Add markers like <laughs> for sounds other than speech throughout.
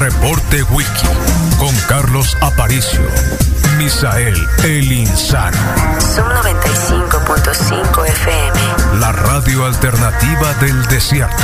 Reporte Wiki con Carlos Aparicio. Misael El Insano. Son 95.5 FM. La radio alternativa del desierto.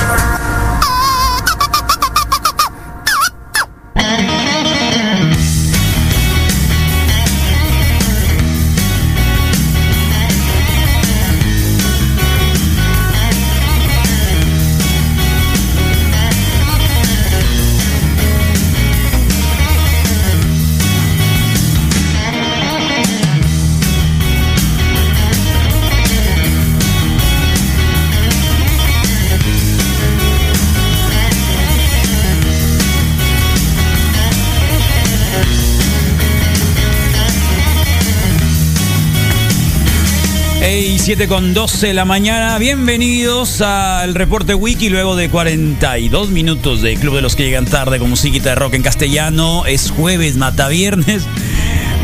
Hey, 7 con 12 de la mañana. Bienvenidos al reporte Wiki luego de 42 minutos de Club de los que llegan tarde con musiquita de rock en castellano. Es jueves, mata viernes.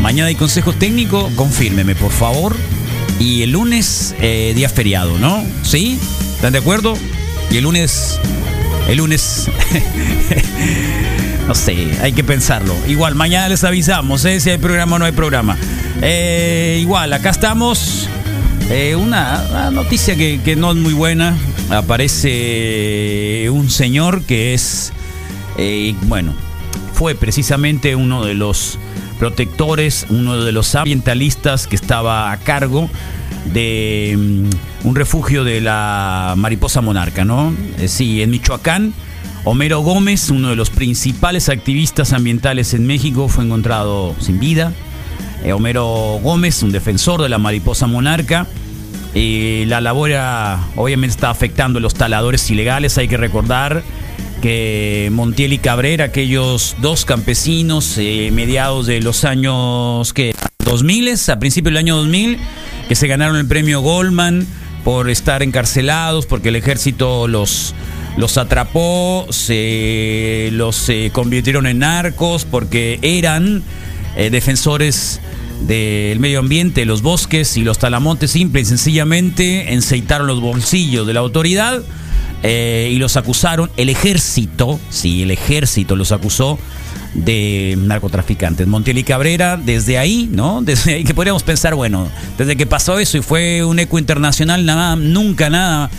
Mañana hay consejo técnico. Confírmeme, por favor. Y el lunes, eh, día feriado, ¿no? ¿Sí? ¿Están de acuerdo? Y el lunes. El lunes. <laughs> no sé, hay que pensarlo. Igual, mañana les avisamos, ¿eh? Si hay programa o no hay programa. Eh, igual, acá estamos. Eh, una, noticia que, no es muy buena. Aparece un señor que es, eh, bueno, fue precisamente uno de los protectores, uno de los ambientalistas que estaba a cargo de mm, un refugio de la mariposa monarca, ¿no? Eh, sí, en Michoacán. Homero Gómez, uno de los principales activistas ambientales en México, fue encontrado sin vida. Eh, Homero Gómez, un defensor de la mariposa monarca. Eh, la labor era- obviamente está afectando a los taladores ilegales. Hay que recordar que Montiel y Cabrera, aquellos dos campesinos, eh, mediados de los años que 2000, a principios del año 2000, que se ganaron el premio Goldman por estar encarcelados, porque el ejército los, los atrapó, se los eh, convirtieron en narcos, porque eran eh, defensores del medio ambiente, los bosques y los talamontes, simple y sencillamente enceitaron los bolsillos de la autoridad eh, y los acusaron, el ejército, sí, el ejército los acusó de narcotraficantes. Montiel y Cabrera, desde ahí, ¿no? <laughs> Desde ahí que podríamos pensar, bueno, desde que pasó eso y fue un eco internacional, nada, nunca nada,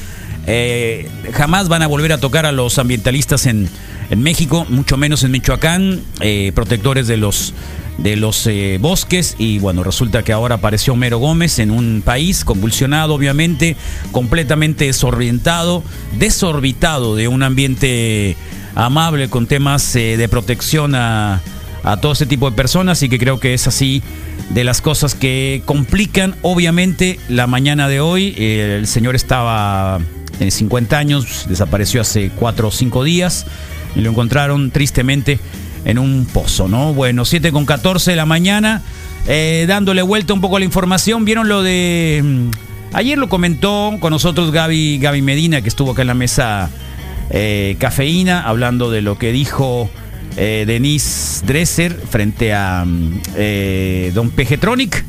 eh, jamás van a volver a tocar a los ambientalistas en, en México, mucho menos en Michoacán, eh, protectores de los de los eh, bosques y bueno, resulta que ahora apareció Homero Gómez en un país convulsionado, obviamente, completamente desorientado, desorbitado de un ambiente amable con temas eh, de protección a, a todo ese tipo de personas y que creo que es así de las cosas que complican obviamente la mañana de hoy. Eh, el señor estaba en 50 años, desapareció hace 4 o 5 días y lo encontraron tristemente en un pozo, ¿no? Bueno, 7 con 14 de la mañana, eh, dándole vuelta un poco a la información. ¿Vieron lo de... mm, Ayer lo comentó con nosotros Gaby, Gaby Medina, que estuvo acá en la mesa eh, cafeína, hablando de lo que dijo eh, Denise Dresser frente a mm, eh, Don Pejetronic.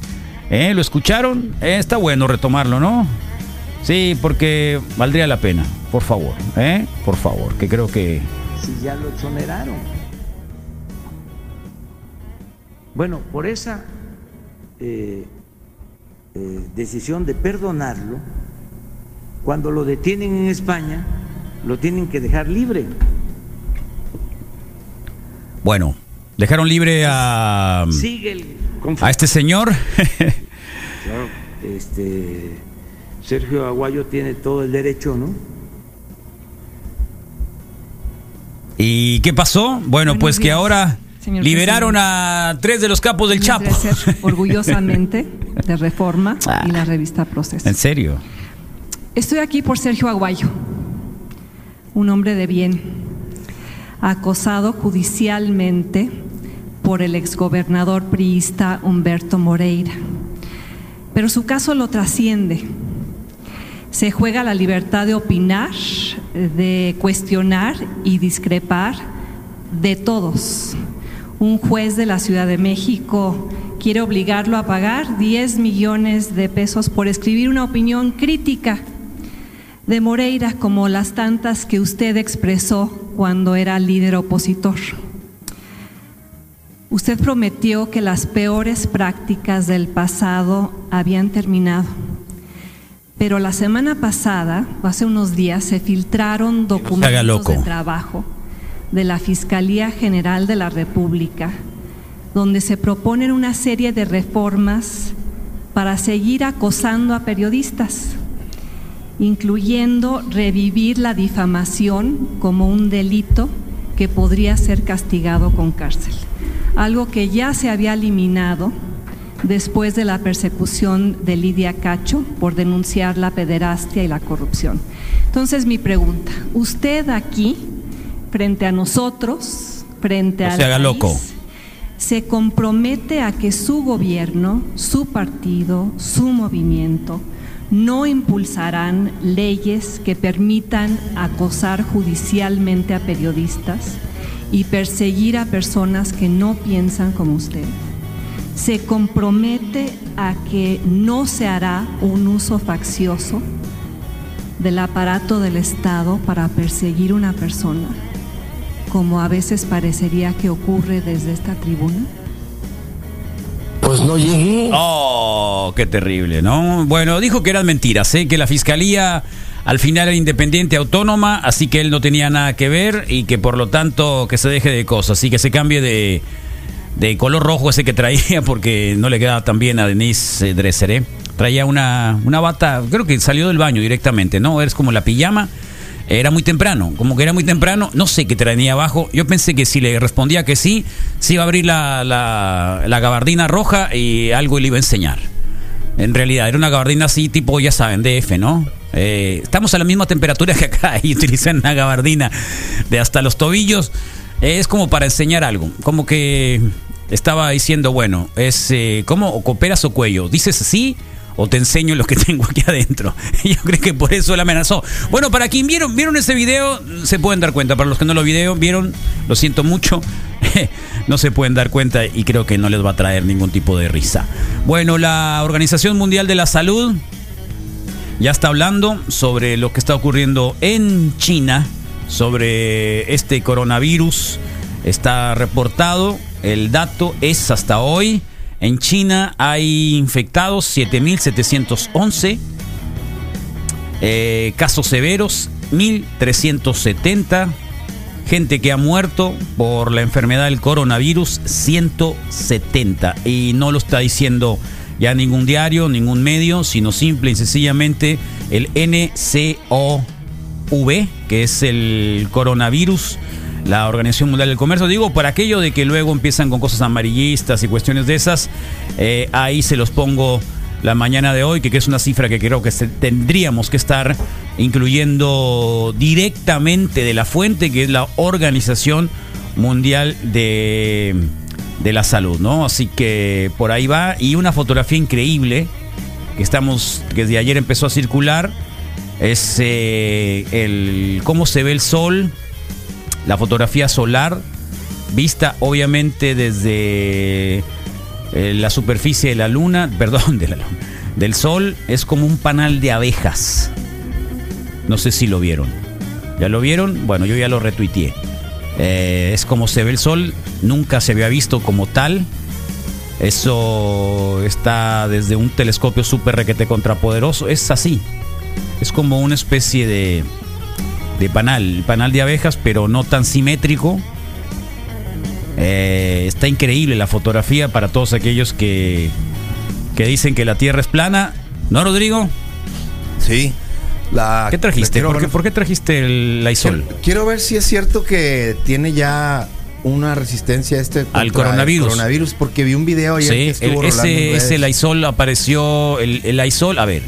¿Lo escucharon? Está bueno retomarlo, ¿no? Sí, porque valdría la pena, por favor, ¿eh? Por favor, que creo que... si ya lo exoneraron. Bueno, por esa eh, eh, decisión de perdonarlo, cuando lo detienen en España, lo tienen que dejar libre. Bueno, dejaron libre a... Sigue el conflicto. A este señor. <laughs> Claro, este, Sergio Aguayo tiene todo el derecho, ¿no? ¿Y qué pasó? Bueno, Buenos pues que ahora señor liberaron a tres de los capos del Chapo. <laughs> Orgullosamente de Reforma Ah. y la revista Proceso. ¿En serio? Estoy aquí por Sergio Aguayo, un hombre de bien, acosado judicialmente por el exgobernador priista Humberto Moreira. Pero su caso lo trasciende. Se juega la libertad de opinar, de cuestionar y discrepar de todos. Un juez de la Ciudad de México quiere obligarlo a pagar 10 millones de pesos por escribir una opinión crítica de Moreira como las tantas que usted expresó cuando era líder opositor. Usted prometió que las peores prácticas del pasado habían terminado, pero la semana pasada, hace unos días, se filtraron documentos de trabajo de la Fiscalía General de la República, donde se proponen una serie de reformas para seguir acosando a periodistas incluyendo revivir la difamación como un delito que podría ser castigado con cárcel, algo que ya se había eliminado después de la persecución de Lidia Cacho por denunciar la pederastia y la corrupción. Entonces mi pregunta, usted aquí, frente a nosotros, frente a la loco. se compromete a que su gobierno, su partido, su movimiento, no impulsarán leyes que permitan acosar judicialmente a periodistas y perseguir a personas que no piensan como usted. Se compromete a que no se hará un uso faccioso del aparato del Estado para perseguir una persona, como a veces parecería que ocurre desde esta tribuna. Pues no llegué. Oh, qué terrible, ¿no? Bueno, dijo que eran mentiras, ¿eh? que la fiscalía al final era independiente, autónoma, así que él no tenía nada que ver y que por lo tanto que se deje de cosas y que se cambie de, de color rojo ese que traía <laughs> porque no le quedaba tan bien a Denise eh, Dresser, ¿eh? Traía una, una bata, creo que salió del baño directamente, ¿no? Es como la pijama era muy temprano, como que era muy temprano, no sé qué traía abajo. Yo pensé que si le respondía que sí, se iba a abrir la, la, gabardina roja y algo le iba a enseñar. En realidad, era una gabardina así, tipo, ya saben, DF, ¿no? Eh, estamos a la misma temperatura que acá <laughs> y utilizan una gabardina de hasta los tobillos. es como para enseñar algo. Como que estaba diciendo, bueno, es eh, como cooperas o cuello. Dices sí o te enseño lo que <laughs> tengo aquí adentro. <laughs> Yo creo que por eso la amenazó. Bueno, para quien vieron, vieron ese video, se pueden dar cuenta. Para los que no lo vieron, lo siento mucho. <laughs> no se pueden dar cuenta y creo que no les va a traer ningún tipo de risa. Bueno, la Organización Mundial de la Salud ya está hablando sobre lo que está ocurriendo en China, sobre este coronavirus. Está reportado, el dato es hasta hoy en China hay infectados 7.711, eh, casos severos 1.370, gente que ha muerto por la enfermedad del coronavirus 170. Y no lo está diciendo ya ningún diario, ningún medio, sino simple y sencillamente el NCOV, que es el coronavirus la Organización Mundial del Comercio. Digo, por aquello de que luego empiezan con cosas amarillistas y cuestiones de esas, eh, ahí se los pongo la mañana de hoy, que, es una cifra que creo que tendríamos que estar incluyendo directamente de la fuente, que es la Organización Mundial de, de la Salud, ¿no? Así que por ahí va. Y una fotografía increíble que estamos, que desde ayer empezó a circular, es eh, el cómo se ve el sol la fotografía solar, vista obviamente desde eh, la superficie de la luna, <laughs> perdón, de la del sol, es como un panal de abejas. No sé si lo vieron. ¿Ya lo vieron? Bueno, yo ya lo retuiteé. Eh, es como se ve el sol, nunca se había visto como tal. Eso está desde un telescopio súper requete contrapoderoso. Es así. Es como una especie de, de panal, panal de abejas, pero no tan simétrico. Eh, está increíble la fotografía para todos aquellos que, que dicen que la Tierra es plana. ¿No, Rodrigo? Sí. La, ¿Qué trajiste? ¿Por qué, trajiste el isol? Quiero, ver si es cierto que tiene ya una resistencia a este al coronavirus. coronavirus porque vi un video ayer que estuvo el, ese, ese apareció el, el Lysol, a ver,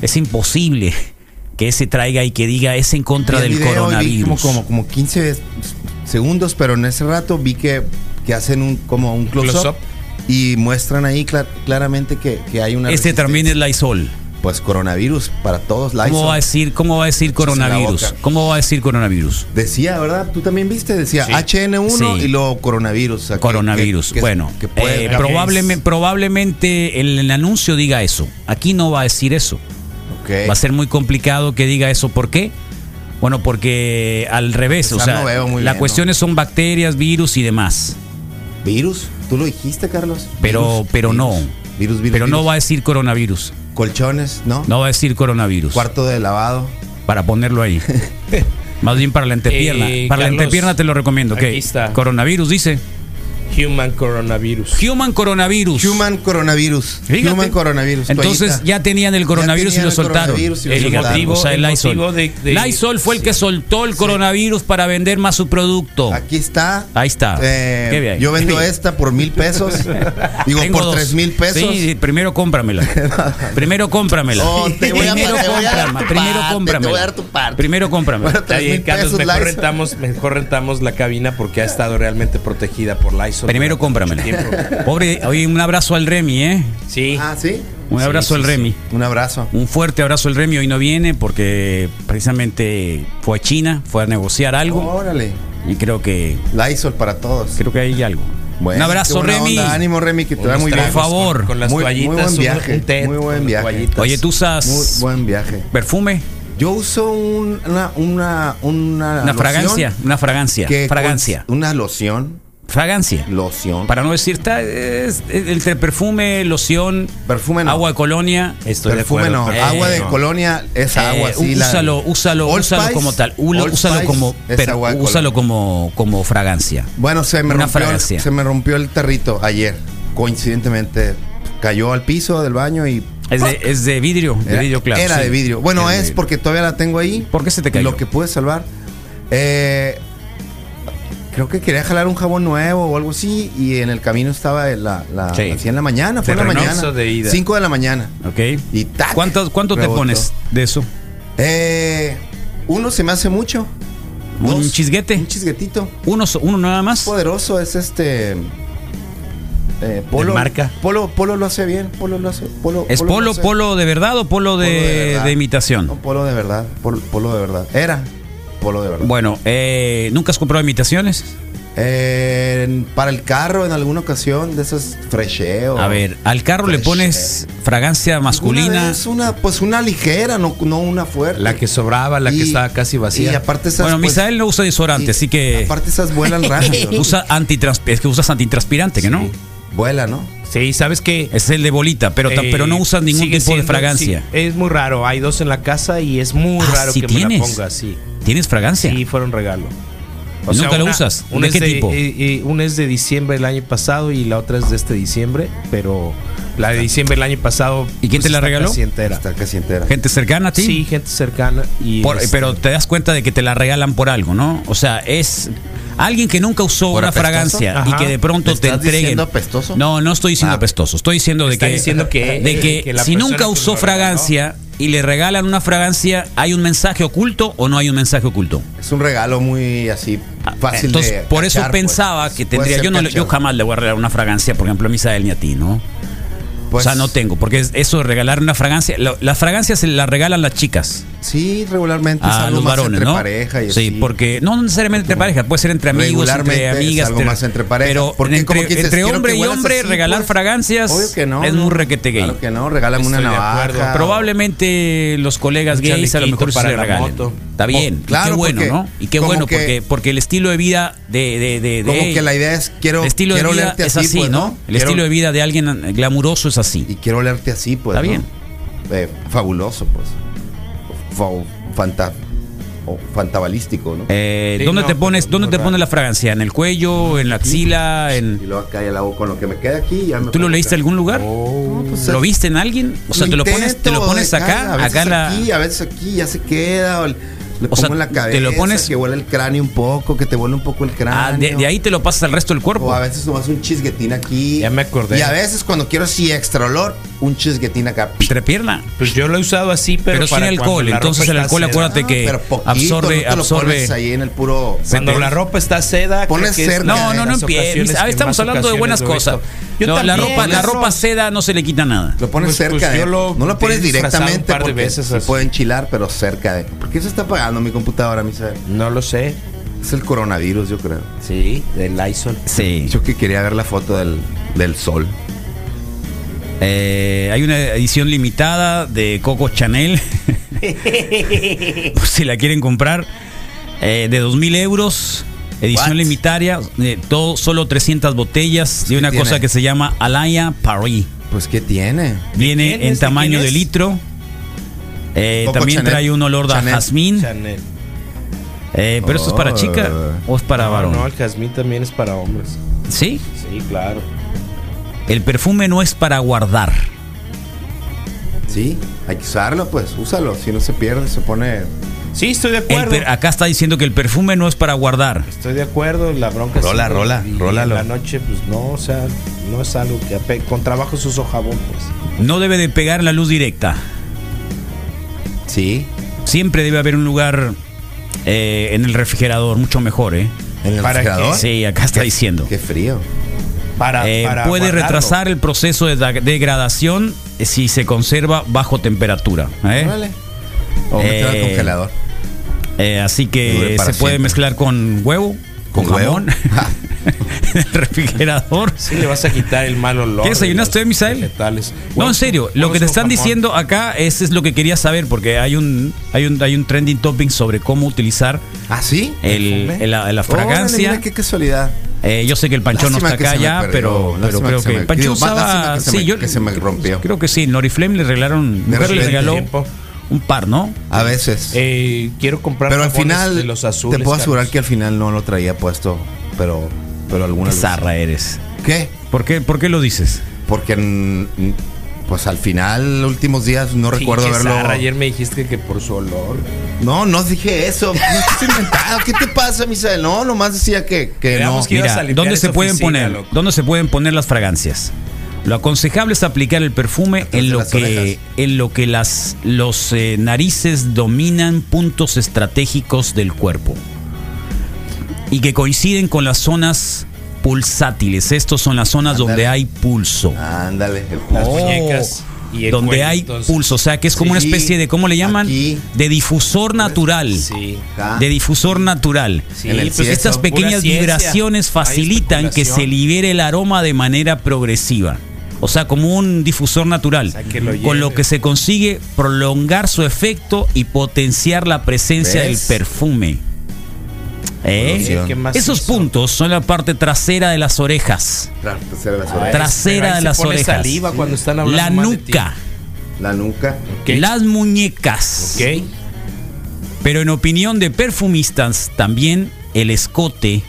es imposible que ese traiga y que diga es en contra del coronavirus. Como, como, como 15 segundos, pero en ese rato vi que que hacen un como un close-up Close-up. y muestran ahí cla- claramente que, que hay una Este también es. Lysol. pues coronavirus para todos ¿Cómo Lysol. va a decir, cómo va a decir coronavirus? ¿Cómo va a decir coronavirus? Decía, ¿verdad? Tú también viste, decía Sí. HN1 Sí. y luego coronavirus. o sea, Coronavirus. que- que- bueno, que puede- eh, probablemente, probablemente el, el anuncio diga eso. Aquí no va a decir eso. Va a ser muy complicado que diga eso. ¿Por qué? Bueno, porque al revés, Esa o sea, no veo muy las cuestiones son bacterias, virus y demás. virus. ¿Tú lo dijiste, Carlos? Pero- Virus, pero virus, no. Virus, virus. Pero no va a decir coronavirus. Colchones, ¿no? No va a decir coronavirus. Cuarto de lavado. Para ponerlo ahí. <laughs> Más bien para la entrepierna. Eh, para la Carlos, entrepierna te lo recomiendo. ¿qué? está. Coronavirus dice. Human coronavirus. Human coronavirus. Human coronavirus. Fíjate. Human coronavirus. Entonces toallita. ya tenían el coronavirus tenían y lo el soltaron. coronavirus y lo El soltaron. motivo- o sea, el el Lysol. motivo de- de- Lysol fue el que soltó el coronavirus para vender más su producto. Aquí está. Ahí está. Eh, Qué bien. Yo vendo Qué bien. esta por mil pesos. <laughs> Digo, Tengo por dos. tres mil pesos. Sí, primero cómpramela. <laughs> primero cómpramela. Oh, te voy a- primero te voy a dar cómprame, tu primero parte, cómpramela. te voy a dar tu parte. Primero cómpramela. Bueno, Carlos, mejor rentamos, mejor rentamos la cabina porque ha estado realmente protegida por Lysol. Primero cómpramela. Pobre, oye, un abrazo al Remy, ¿eh? Sí. Ah, sí. Un Sí, abrazo sí, al sí. Remy. Un abrazo. Un fuerte abrazo al Remy. Hoy no viene porque precisamente fue a China, fue a negociar algo. Órale. Y creo que Lysol para todos. creo que hay algo. Bueno, un abrazo, Remy. onda. Ánimo, Remy, que te va muy bien. tragos favor. Con, con las Muy- muy toallitas. buen un- viaje, té muy buen viaje. toallitas. Oye, tú usas Muy buen viaje. perfume, Yo uso un- una, una, una, una loción fragancia, una fragancia, que fragancia, una loción. Fragancia. Loción. Para no decir, está, es, es entre perfume, loción, Perfume no. agua de colonia. Estoy de Perfume acuerdo, no. agua de no. colonia es agua. Eh, sí, la- úsalo, úsalo, Old úsalo Spice, como tal. Ulo- úsalo Spice como, per- agua úsalo como, como fragancia. Bueno, se me, una rompió, fragancia. se me rompió el tarrito ayer. Coincidentemente cayó al piso del baño y Es de, es de vidrio, de era, vidrio claro. era sí. de vidrio. Bueno, Era es vidrio. porque todavía la tengo ahí. ¿Por qué se te cayó? Lo que pude salvar. Eh, creo que quería jalar un jabón nuevo o algo así y en el camino estaba la, la Sí. así en la mañana, fue en la mañana. de ida. 5 de la mañana. Ok. Y tac, ¿Cuánto, cuánto te pones de eso? Eh, uno se me hace mucho. ¿Un Dos, chisguete? Un chisguetito. Uno, uno nada más. Poderoso es este. eh, polo, marca? Polo, polo lo hace bien. Polo lo hace. Polo, ¿Es lo polo, polo de verdad o polo de, polo verdad. de imitación? No, polo de verdad. Polo, polo de verdad. Era polo de verdad. Bueno, eh, ¿nunca has comprado imitaciones? Eh, para el carro en alguna ocasión de esos fresheo. A ver, al carro le pones fragancia masculina. vez Una, pues una ligera, no, no una fuerte. La que sobraba, la que estaba casi vacía. Y aparte esas. Bueno, pues, Misael no usa desodorante, y así que Aparte esas vuelan <laughs> rápido. ¿no? usa antitrans es que usas antitranspirante, que no? Vuela, ¿no? Sí, ¿sabes qué? Es el de bolita, pero, Eh, pero no usas ningún tipo de fragancia. sí, es muy raro. Hay dos en la casa y es muy Ah, raro ¿sí que me la ponga así. ¿Tienes fragancia? Sí, fueron regalo. ¿Y nunca lo usas? Una ¿De qué es tipo? eh, eh, una es de diciembre del año pasado y la otra es de este diciembre, pero la de diciembre del año pasado. pues, ¿Y quién te la está regaló? casi entera. Está casi entera. ¿Gente cercana a ti? Sí, gente cercana. Y Por- este, pero te das cuenta de que te la regalan por algo, ¿no? O sea, es alguien que nunca usó ¿Por una apestoso? fragancia y que de pronto ¿Me te estás entreguen. diciendo apestoso? No, no estoy diciendo Ah. apestoso. Estoy diciendo de que, diciendo que- de que, que la si nunca usó fragancia y le regalan una fragancia, ¿hay un mensaje oculto o no hay un mensaje oculto? Es un regalo muy así fácil Entonces, de por eso pues. pensaba que tendría. Yo, no, yo jamás le voy a regalar una fragancia, por ejemplo, a Misael ni a ti, ¿no? Pues, o sea, no tengo, porque es- eso de regalar una fragancia, las fragancias se las regalan las chicas Sí, regularmente a algo los varones, entre ¿no? pareja y sí, así. porque no necesariamente entre pareja, puede ser entre amigos, Regularmente entre es amigas, algo más entre pareja, Pero porque entre, como que dices, entre hombre y hombre así, regalar pues. fragancias Obvio que no. es muy requete gay. Claro que no, regálame una Estoy de navaja. Probablemente los colegas Un gays a lo mejor para le la regalen. moto. Está bien, Oh, claro, y qué bueno, porque ¿no? Y qué bueno que- porque porque el estilo de vida de de de, de- Como que la idea es quiero, el estilo de quiero vida olerte es así, pues, ¿no? El Quiero- estilo de vida de alguien glamuroso es así. Y quiero olerte así, pues. Está bien. Eh, fabuloso, pues. Fa- fanta, o fantabalístico, ¿no? Eh, Sí, ¿Dónde no, te pones dónde te pones la fragancia? ¿En el cuello, en la axila, en luego acá la con lo que me queda aquí. Ya me ¿Tú lo leíste en acá. algún lugar? No, pues, ¿Lo viste en alguien? O sea, te lo pones, te lo pones de acá, a veces acá en la. aquí, a veces aquí, ya se queda. o el- Le O pongo sea, en la te cabeza, lo pones- que huele el cráneo un poco, que te huele un poco el cráneo. Ah, de, de ahí te lo pasas al resto del cuerpo. O a veces tomas un chisguetín aquí. Ya me acordé. Y a veces cuando quiero así extra olor, un chisguetín acá. Entrepierna. Pues yo lo he usado así, pero, Pero, sin para cuando alcohol. Entonces el alcohol, acuérdate que Pero poquito, absorbe, no te lo absorbe. pones ahí en el puro. Cuando te la ropa está seda, Pones cerca. No, no, no empieces. Estamos hablando de buenas cosas. Yo No, la también, ropa, la ropa seda no se le quita nada. Lo pones Pues- pues cerca de. yo lo no lo pones directamente un par de porque veces se puede enchilar, pero cerca de. ¿Por qué se está mi computadora, Misael? No lo sé. Es el coronavirus, yo creo. Sí, del Lysol. Sí. Yo que quería ver la foto del, del sol. Eh, hay una edición limitada de Coco Chanel. <laughs> Por si la quieren comprar. eh, de 2.000 euros. Edición limitaria. De todo, solo 300 botellas. De ¿Qué una tiene? cosa que se llama Alaya Paris. Pues, ¿qué tiene? Viene en es? ¿De tamaño de litro. Eh, también Chanel. trae un olor de Chanel. jazmín. Chanel. Eh, pero esto es para Oh. chica o es para no, varón. no, el jazmín también es para hombres. Sí. Sí, claro. El perfume no es para guardar. Sí, hay que usarlo, pues, úsalo. Si no se pierde, se pone. Sí, estoy de acuerdo. acá está diciendo que el perfume no es para guardar. Estoy de acuerdo, la bronca es- Rola, rola, y en la noche, pues no, o sea, no es algo que con trabajo se usa jabón, pues. No debe de pegar en la luz directa. Sí. Siempre debe haber un lugar eh, en el refrigerador, mucho mejor, ¿eh? ¿En el ¿Para refrigerador? Sí, acá está diciendo. Qué frío. Para, Eh, para puede guardarlo. retrasar el proceso de da- degradación eh, si se conserva bajo temperatura. ¿eh? Órale. O al Eh, congelador. Eh, así Que se puede siempre. mezclar con huevo, con, ¿Con jamón, <laughs> <laughs> el refrigerador. Sí, le vas a quitar el mal olor. ¿Qué desayunaste, Misael? vegetales. No, en serio, lo que te están jamón. diciendo acá es, es lo que quería saber, porque hay un, hay un, hay un trending topic sobre cómo utilizar ¿Ah, sí? el, la, fragancia. mira qué casualidad. Eh, yo sé que el Panchón no está que acá ya, perdió, pero, que creo que el Panchón digo, usaba. que sí, me- yo que se me rompió. Creo que sí, Noriflame le regalaron, mujer le regaló Tiempo. un par, ¿no? A veces. Eh, quiero comprar pero al final, de los azules. te puedo asegurar Carlos. que al final no lo traía puesto, pero, pero alguna vez. zarra eres. ¿Qué? ¿Por qué, ¿Por qué lo dices? Porque, mm, pues al final, últimos días, no recuerdo Pinche haberlo. zarra, Ayer me dijiste que por su olor. No, no dije eso. <laughs> No estás inventado. ¿Qué te pasa, Misael? No, nomás decía que, que no. Que ibas Mira, a limpiar ¿dónde esa se pueden oficina, poner? loco. ¿Dónde se pueden poner las fragancias? Lo aconsejable es aplicar el perfume Atrás en lo las que en lo que las los eh, narices dominan puntos estratégicos del cuerpo y que coinciden con las zonas pulsátiles. Estos son las zonas donde hay pulso. Ándale, el Las Oh, muñecas y donde cuello, hay entonces. pulso, o sea que es como una especie de ¿cómo le llaman? aquí. De difusor natural. Sí. Acá. De difusor natural. Sí, pues. Estas pequeñas vibraciones facilitan que se libere el aroma de manera progresiva. O sea, como un difusor natural. sea, que lo con lo que se consigue prolongar su efecto y potenciar la presencia ¿Ves? del perfume. ¿Eh? Producción. ¿Qué más Esos hizo? puntos son la parte trasera de las orejas. Tra- trasera de las orejas. Trasera pero ahí de se las pone orejas. saliva cuando están hablando La nuca. La nuca. Las muñecas. Ok. Pero en opinión de perfumistas, también el escote,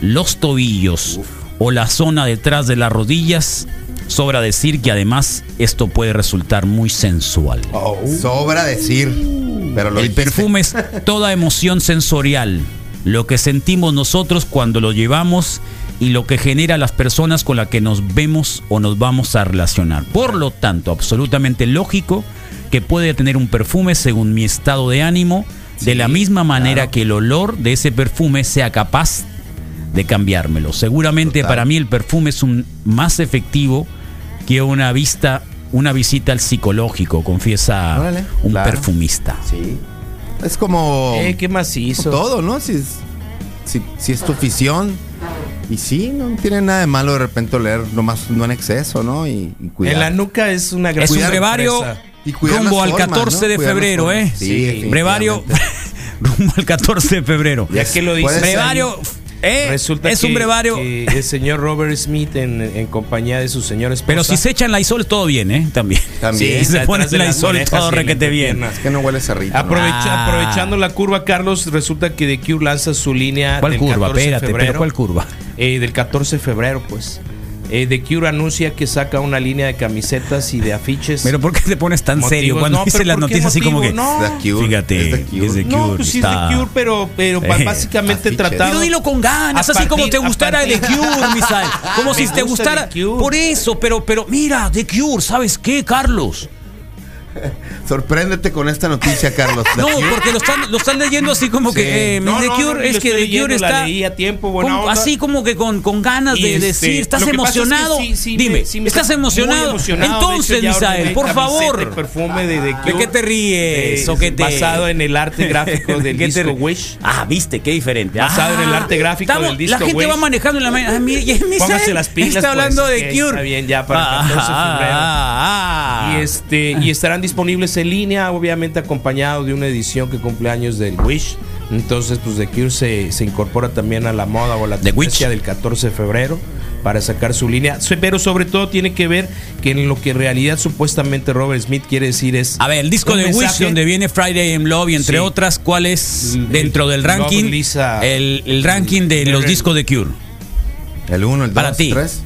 los tobillos o la zona detrás de las rodillas, sobra decir que además esto puede resultar muy sensual. Oh. Sobra decir. Pero lo El dijiste. perfume es toda emoción sensorial, lo que sentimos nosotros cuando lo llevamos y lo que genera las personas con las que nos vemos o nos vamos a relacionar. Por lo tanto, absolutamente lógico que puede tener un perfume según mi estado de ánimo, de la misma manera que el olor de ese perfume sea capaz de cambiármelo. Seguramente Total. para mí el perfume es un más efectivo que una vista, una visita al psicológico, confiesa Órale, un claro. perfumista. Sí. Es como. Eh, ¿Qué más hizo? todo, ¿no? Si es, si, si es tu afición. Y sí, no tiene nada de malo de repente oler, nomás no en exceso, ¿no? Y, y cuidar. En la nuca es una gran Es un brevario. Y rumbo al formas, 14 ¿no? de Cuidar febrero. ¿eh? Sí, Sí. Brevario <laughs> rumbo al 14 de febrero. Ya que lo ser. Brevario, ¿eh? Resulta es que, un brevario. que el señor Robert Smith en, en compañía de su señora esposa. Pero si se echan la isol todo bien, ¿eh? También. También. Si se detrás pone de la isol todo requete bien. Es que no huele cerrito. Ah. Aprovechando la curva, Carlos, resulta que The Cure lanza su línea ¿Cuál del curva? 14 de Espérate, febrero. pero ¿cuál curva? Eh, del 14 de febrero, pues. Eh, The Cure anuncia que saca una línea de camisetas y de afiches. Pero ¿por qué te pones tan Motivos, serio cuando no, dices las ¿por qué noticias así como que... No. The Cure, Fíjate, es The Cure. es The no, Cure, pues sí está- es The Cure, pero, pero Eh, básicamente tratado. Pero dilo con ganas, así como te gustara The Cure, <laughs> Misael. Como Me si te gusta gustara. The Cure. Por eso, pero, pero mira, The Cure, ¿sabes qué, Carlos? <laughs> Sorpréndete con esta noticia, Carlos. No, porque lo están, lo están leyendo así como Sí. que eh, No, The no, Cure no, es que The Cure está leí a tiempo, buena como- onda. así como que con, con ganas Y de este, decir, estás que es que emocionado. sí, sí, Dime, me- sí me ¿estás emocionado? emocionado. De Entonces, hecho, Misael, por favor. perfume de The ¿De qué te ríes? Eh, ¿O qué te- Basado en el arte <laughs> gráfico del ¿Qué disco? Wish. Ah, viste, qué diferente. Basado en el arte gráfico estamos- del disco La gente Wish. va manejando en la mañana. Ah, <laughs> Misael las pilas, Está pues, hablando de Cure. está bien, ya para el 14 de febrero. ah, ah. Y este están disponibles en línea, obviamente acompañado de una edición que cumple años del Wish. Entonces, pues The Cure se, se incorpora también a la moda o a la tendencia del 14 de febrero para sacar su línea. Pero sobre todo tiene que ver que en lo que en realidad supuestamente Robert Smith quiere decir es. A ver, el disco de. Wish, donde viene Friday in Love y entre otras, ¿cuál es dentro del ranking? El, ranking de los discos de Cure. El 1, el 2, el 3.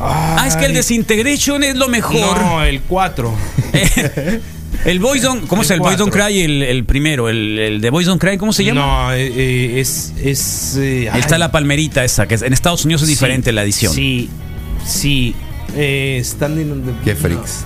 Ah, es que el Desintegration es lo mejor. No, el 4. <laughs> Eh, el Boys Don't, ¿cómo el es el Boys Don't Cry? El, primero, el, de Boys Don't Cry, ¿cómo se llama? No, eh, eh es. es eh, está la palmerita esa, que en Estados Unidos es diferente la edición. Sí, sí. Eh, Standing on the Qué freaks.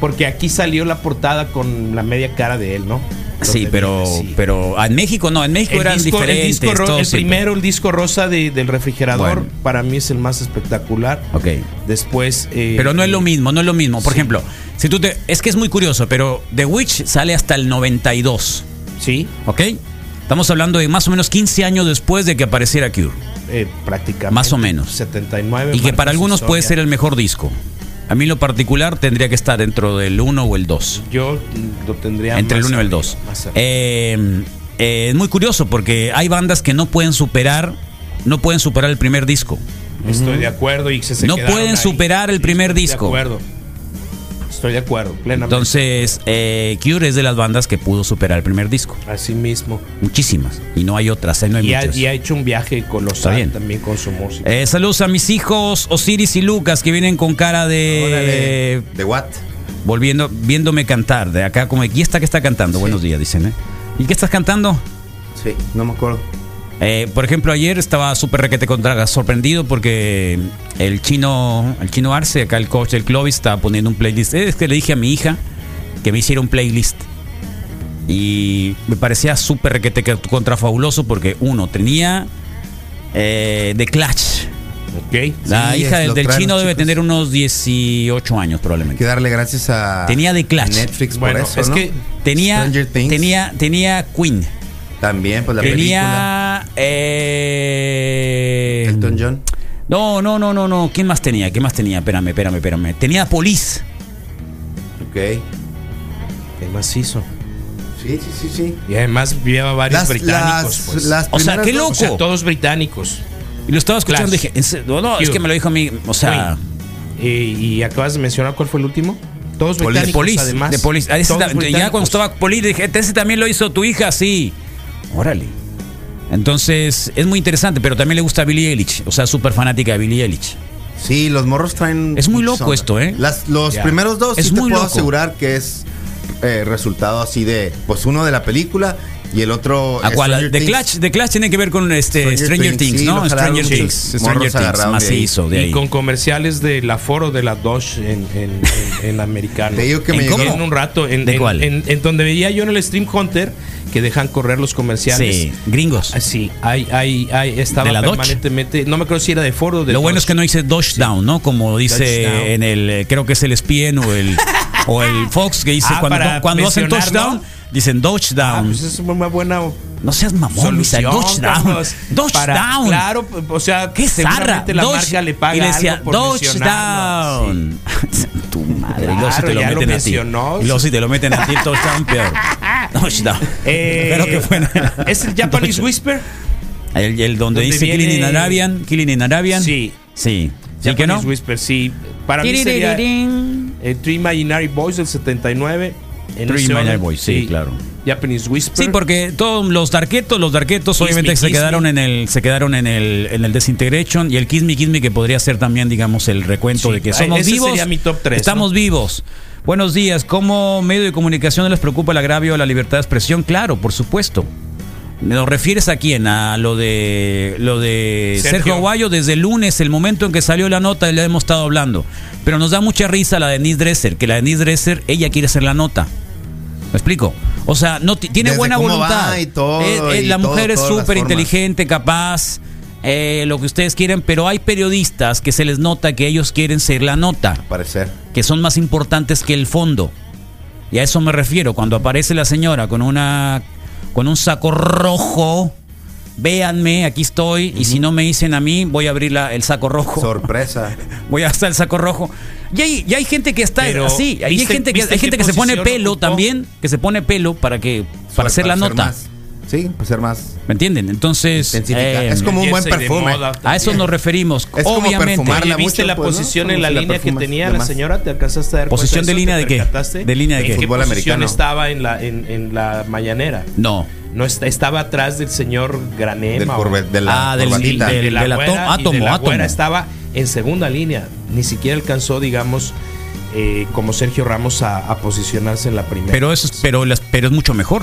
Porque aquí salió la portada con la media cara de él, ¿no? Sí, pero, pero ah, en México no, en México el eran disco, el, diferentes. disco el primero, el disco rosa de- del refrigerador, Bueno. para mí es el más espectacular. Ok. Después. eh, Pero no es lo mismo, no es lo mismo. Por Sí. ejemplo, si tú te. Es que es muy curioso, pero The Witch sale hasta el 92. Sí, ¿Ok? Estamos hablando de más o menos 15 años después de que apareciera Cure. eh, prácticamente. Más o menos. 79. Y que para algunos puede ser el mejor disco. A mí en lo particular tendría que estar dentro del 1 o el 2. Yo lo tendría. Entre el más 1 y el arriba, 2. más arriba. Eh, eh, es muy curioso porque hay bandas que no pueden superar, no pueden superar el primer disco. Estoy de acuerdo y se, se No pueden ahí. superar el primer estoy disco. De acuerdo. Estoy de acuerdo, plenamente. Entonces, eh, Cure es de las bandas que pudo superar el primer disco. Así mismo. Muchísimas. Y no hay otras, ahí no hay Y ha, muchas. y ha hecho un viaje colosal bien. también con su música. Eh, saludos a mis hijos Osiris y Lucas que vienen con cara de Órale. ¿De what? volviendo viéndome cantar de acá como ¿y esta que está cantando? Buenos días, dicen, ¿eh? ¿Y qué estás cantando? Sí, no me acuerdo. Eh, por ejemplo, ayer estaba súper requete contra sorprendido porque el chino, el chino Arce, acá el coach del Clovis, estaba poniendo un playlist. Es que le dije a mi hija que me hiciera un playlist. Y me parecía súper requete contra fabuloso porque uno tenía eh, The Clash. Ok. La Sí, hija del, chino debe chicos. tener unos 18 años Hay probablemente. que darle gracias a Tenía The Clash. Netflix Bueno, por eso, es ¿no? que Tenía, tenía, tenía Queen. También, pues la película. tenía eh, Elton John. No, no, no, no, no. ¿Quién más tenía? ¿Quién más tenía? Espérame, espérame, espérame. Tenía Police. Ok. Qué macizo. Sí, sí, sí, sí. Y además lleva varios Las, británicos. las, pues. las O sea, qué loco. o sea, todos británicos. Y lo estaba escuchando y dije, no, no, es que me lo dijo a mí. O sea, Y, y acabas de mencionar cuál fue el último. Todos de británicos, Police. además. de Police. Ah, ya cuando estaba Police dije, ese también lo hizo tu hija, sí. Órale. Entonces, es muy interesante, pero también le gusta a Billie Eilish. O sea, súper fanática de Billie Eilish. Sí, los morros traen. Es muy loco esto, ¿eh? Las, los primeros dos Es sí te muy puedo loco. asegurar que es eh, resultado así de. Pues uno de la película y el otro. ¿A cuál? The. Clash, The Clash tiene que ver con este Stranger Stranger, Things, Things, sí, ¿no? Stranger Things. Stranger Things, de ahí. Y con comerciales del aforo de la Dodge en, en, en, en americano. Te digo que ¿En me llegó. En un rato. En, ¿De en- cuál? En, en donde veía yo en el Stream Hunter que dejan correr los comerciales. Sí, gringos. Ah, Sí, hay, hay, hay, estaba ¿De la Dodge? No me acuerdo si era de Ford o de Lo bueno es que Dodge. no dice Down, ¿no? Como dice en el, eh, creo que es el ESPN o el, o el Fox que dice Ah, cuando, cuando hacen touchdown, dicen Ah, touchdown. pues es una buena no seas mamón, solución. touchdown. Touchdown. Claro, o sea, zarra. seguramente la marca le paga y le decía touchdown. <laughs> tu madre. y luego si Claro, te lo ya lo meten a ti. Y luego si te lo meten a ti, touchdown, peor. <laughs> Touchdown. Eh, Pero que fuera. <laughs> ¿Es el Japanese Whisper? El, el donde Donde dice viene- Killing in Arabian. Killing in Arabian. Sí. Sí. ¿Sí que no? Japanese Whisper, sí. Para mí sería el Three Imaginary Boys del 79. En Three orden, Boys, sí, claro. Japanese Whisper. Sí, porque todos los darquetos, los darquetos obviamente Me, se quedaron Me. en el, se quedaron en el, en el Disintegration y el Kiss Me Kiss Me que podría ser también, digamos, el recuento Sí, de que ah, somos ese vivos. sería mi top tres, Estamos ¿no? vivos. Buenos días. ¿Cómo medio de comunicación les preocupa el agravio a la libertad de expresión? Claro, por supuesto. ¿Nos refieres a quién? A lo de lo de Sergio, Sergio. Aguayo desde el lunes, el momento en que salió la nota, le hemos estado hablando. Pero nos da mucha risa la de Denise Dresser, que la de Denise Dresser, ella quiere hacer la nota. ¿Me explico? O sea, no ti- tiene Desde buena voluntad. va y todo, y la todo, mujer es súper inteligente, capaz, eh, lo que ustedes quieren, pero hay periodistas que se les nota que ellos quieren ser la nota Parecer. que son más importantes que el fondo. Y a eso me refiero, cuando aparece la señora con una con un saco rojo, véanme, aquí estoy, y si no me dicen a mí, voy a abrir la- el saco rojo. Sorpresa. <laughs> voy a estar el saco rojo. Y hay, y hay gente que está Pero, así, hay ¿viste- gente que hay gente que se pone pelo ocupó? también, que se pone pelo para que para hacer la nota. más. Sí, para ser más. ¿Me entienden? Entonces, eh, es como un buen perfume. a eso nos referimos. Es como Obviamente. Oye, ¿viste mucho, la pues, ¿no? posición Como en la si la línea que tenía la señora? ¿Te alcanzaste a dar ¿Posición de línea de ¿Te qué? ¿De línea de ¿En qué? qué Fútbol posición americano. estaba en la, en, en la mañanera? No. No est- estaba atrás del señor Granema. Del de la Ah, del- del- de la del güera, y de átomo, la átomo. estaba en segunda línea. Ni siquiera alcanzó, digamos, eh, como Sergio Ramos a, a posicionarse en la primera. Pero eso es, pero las, pero es mucho mejor.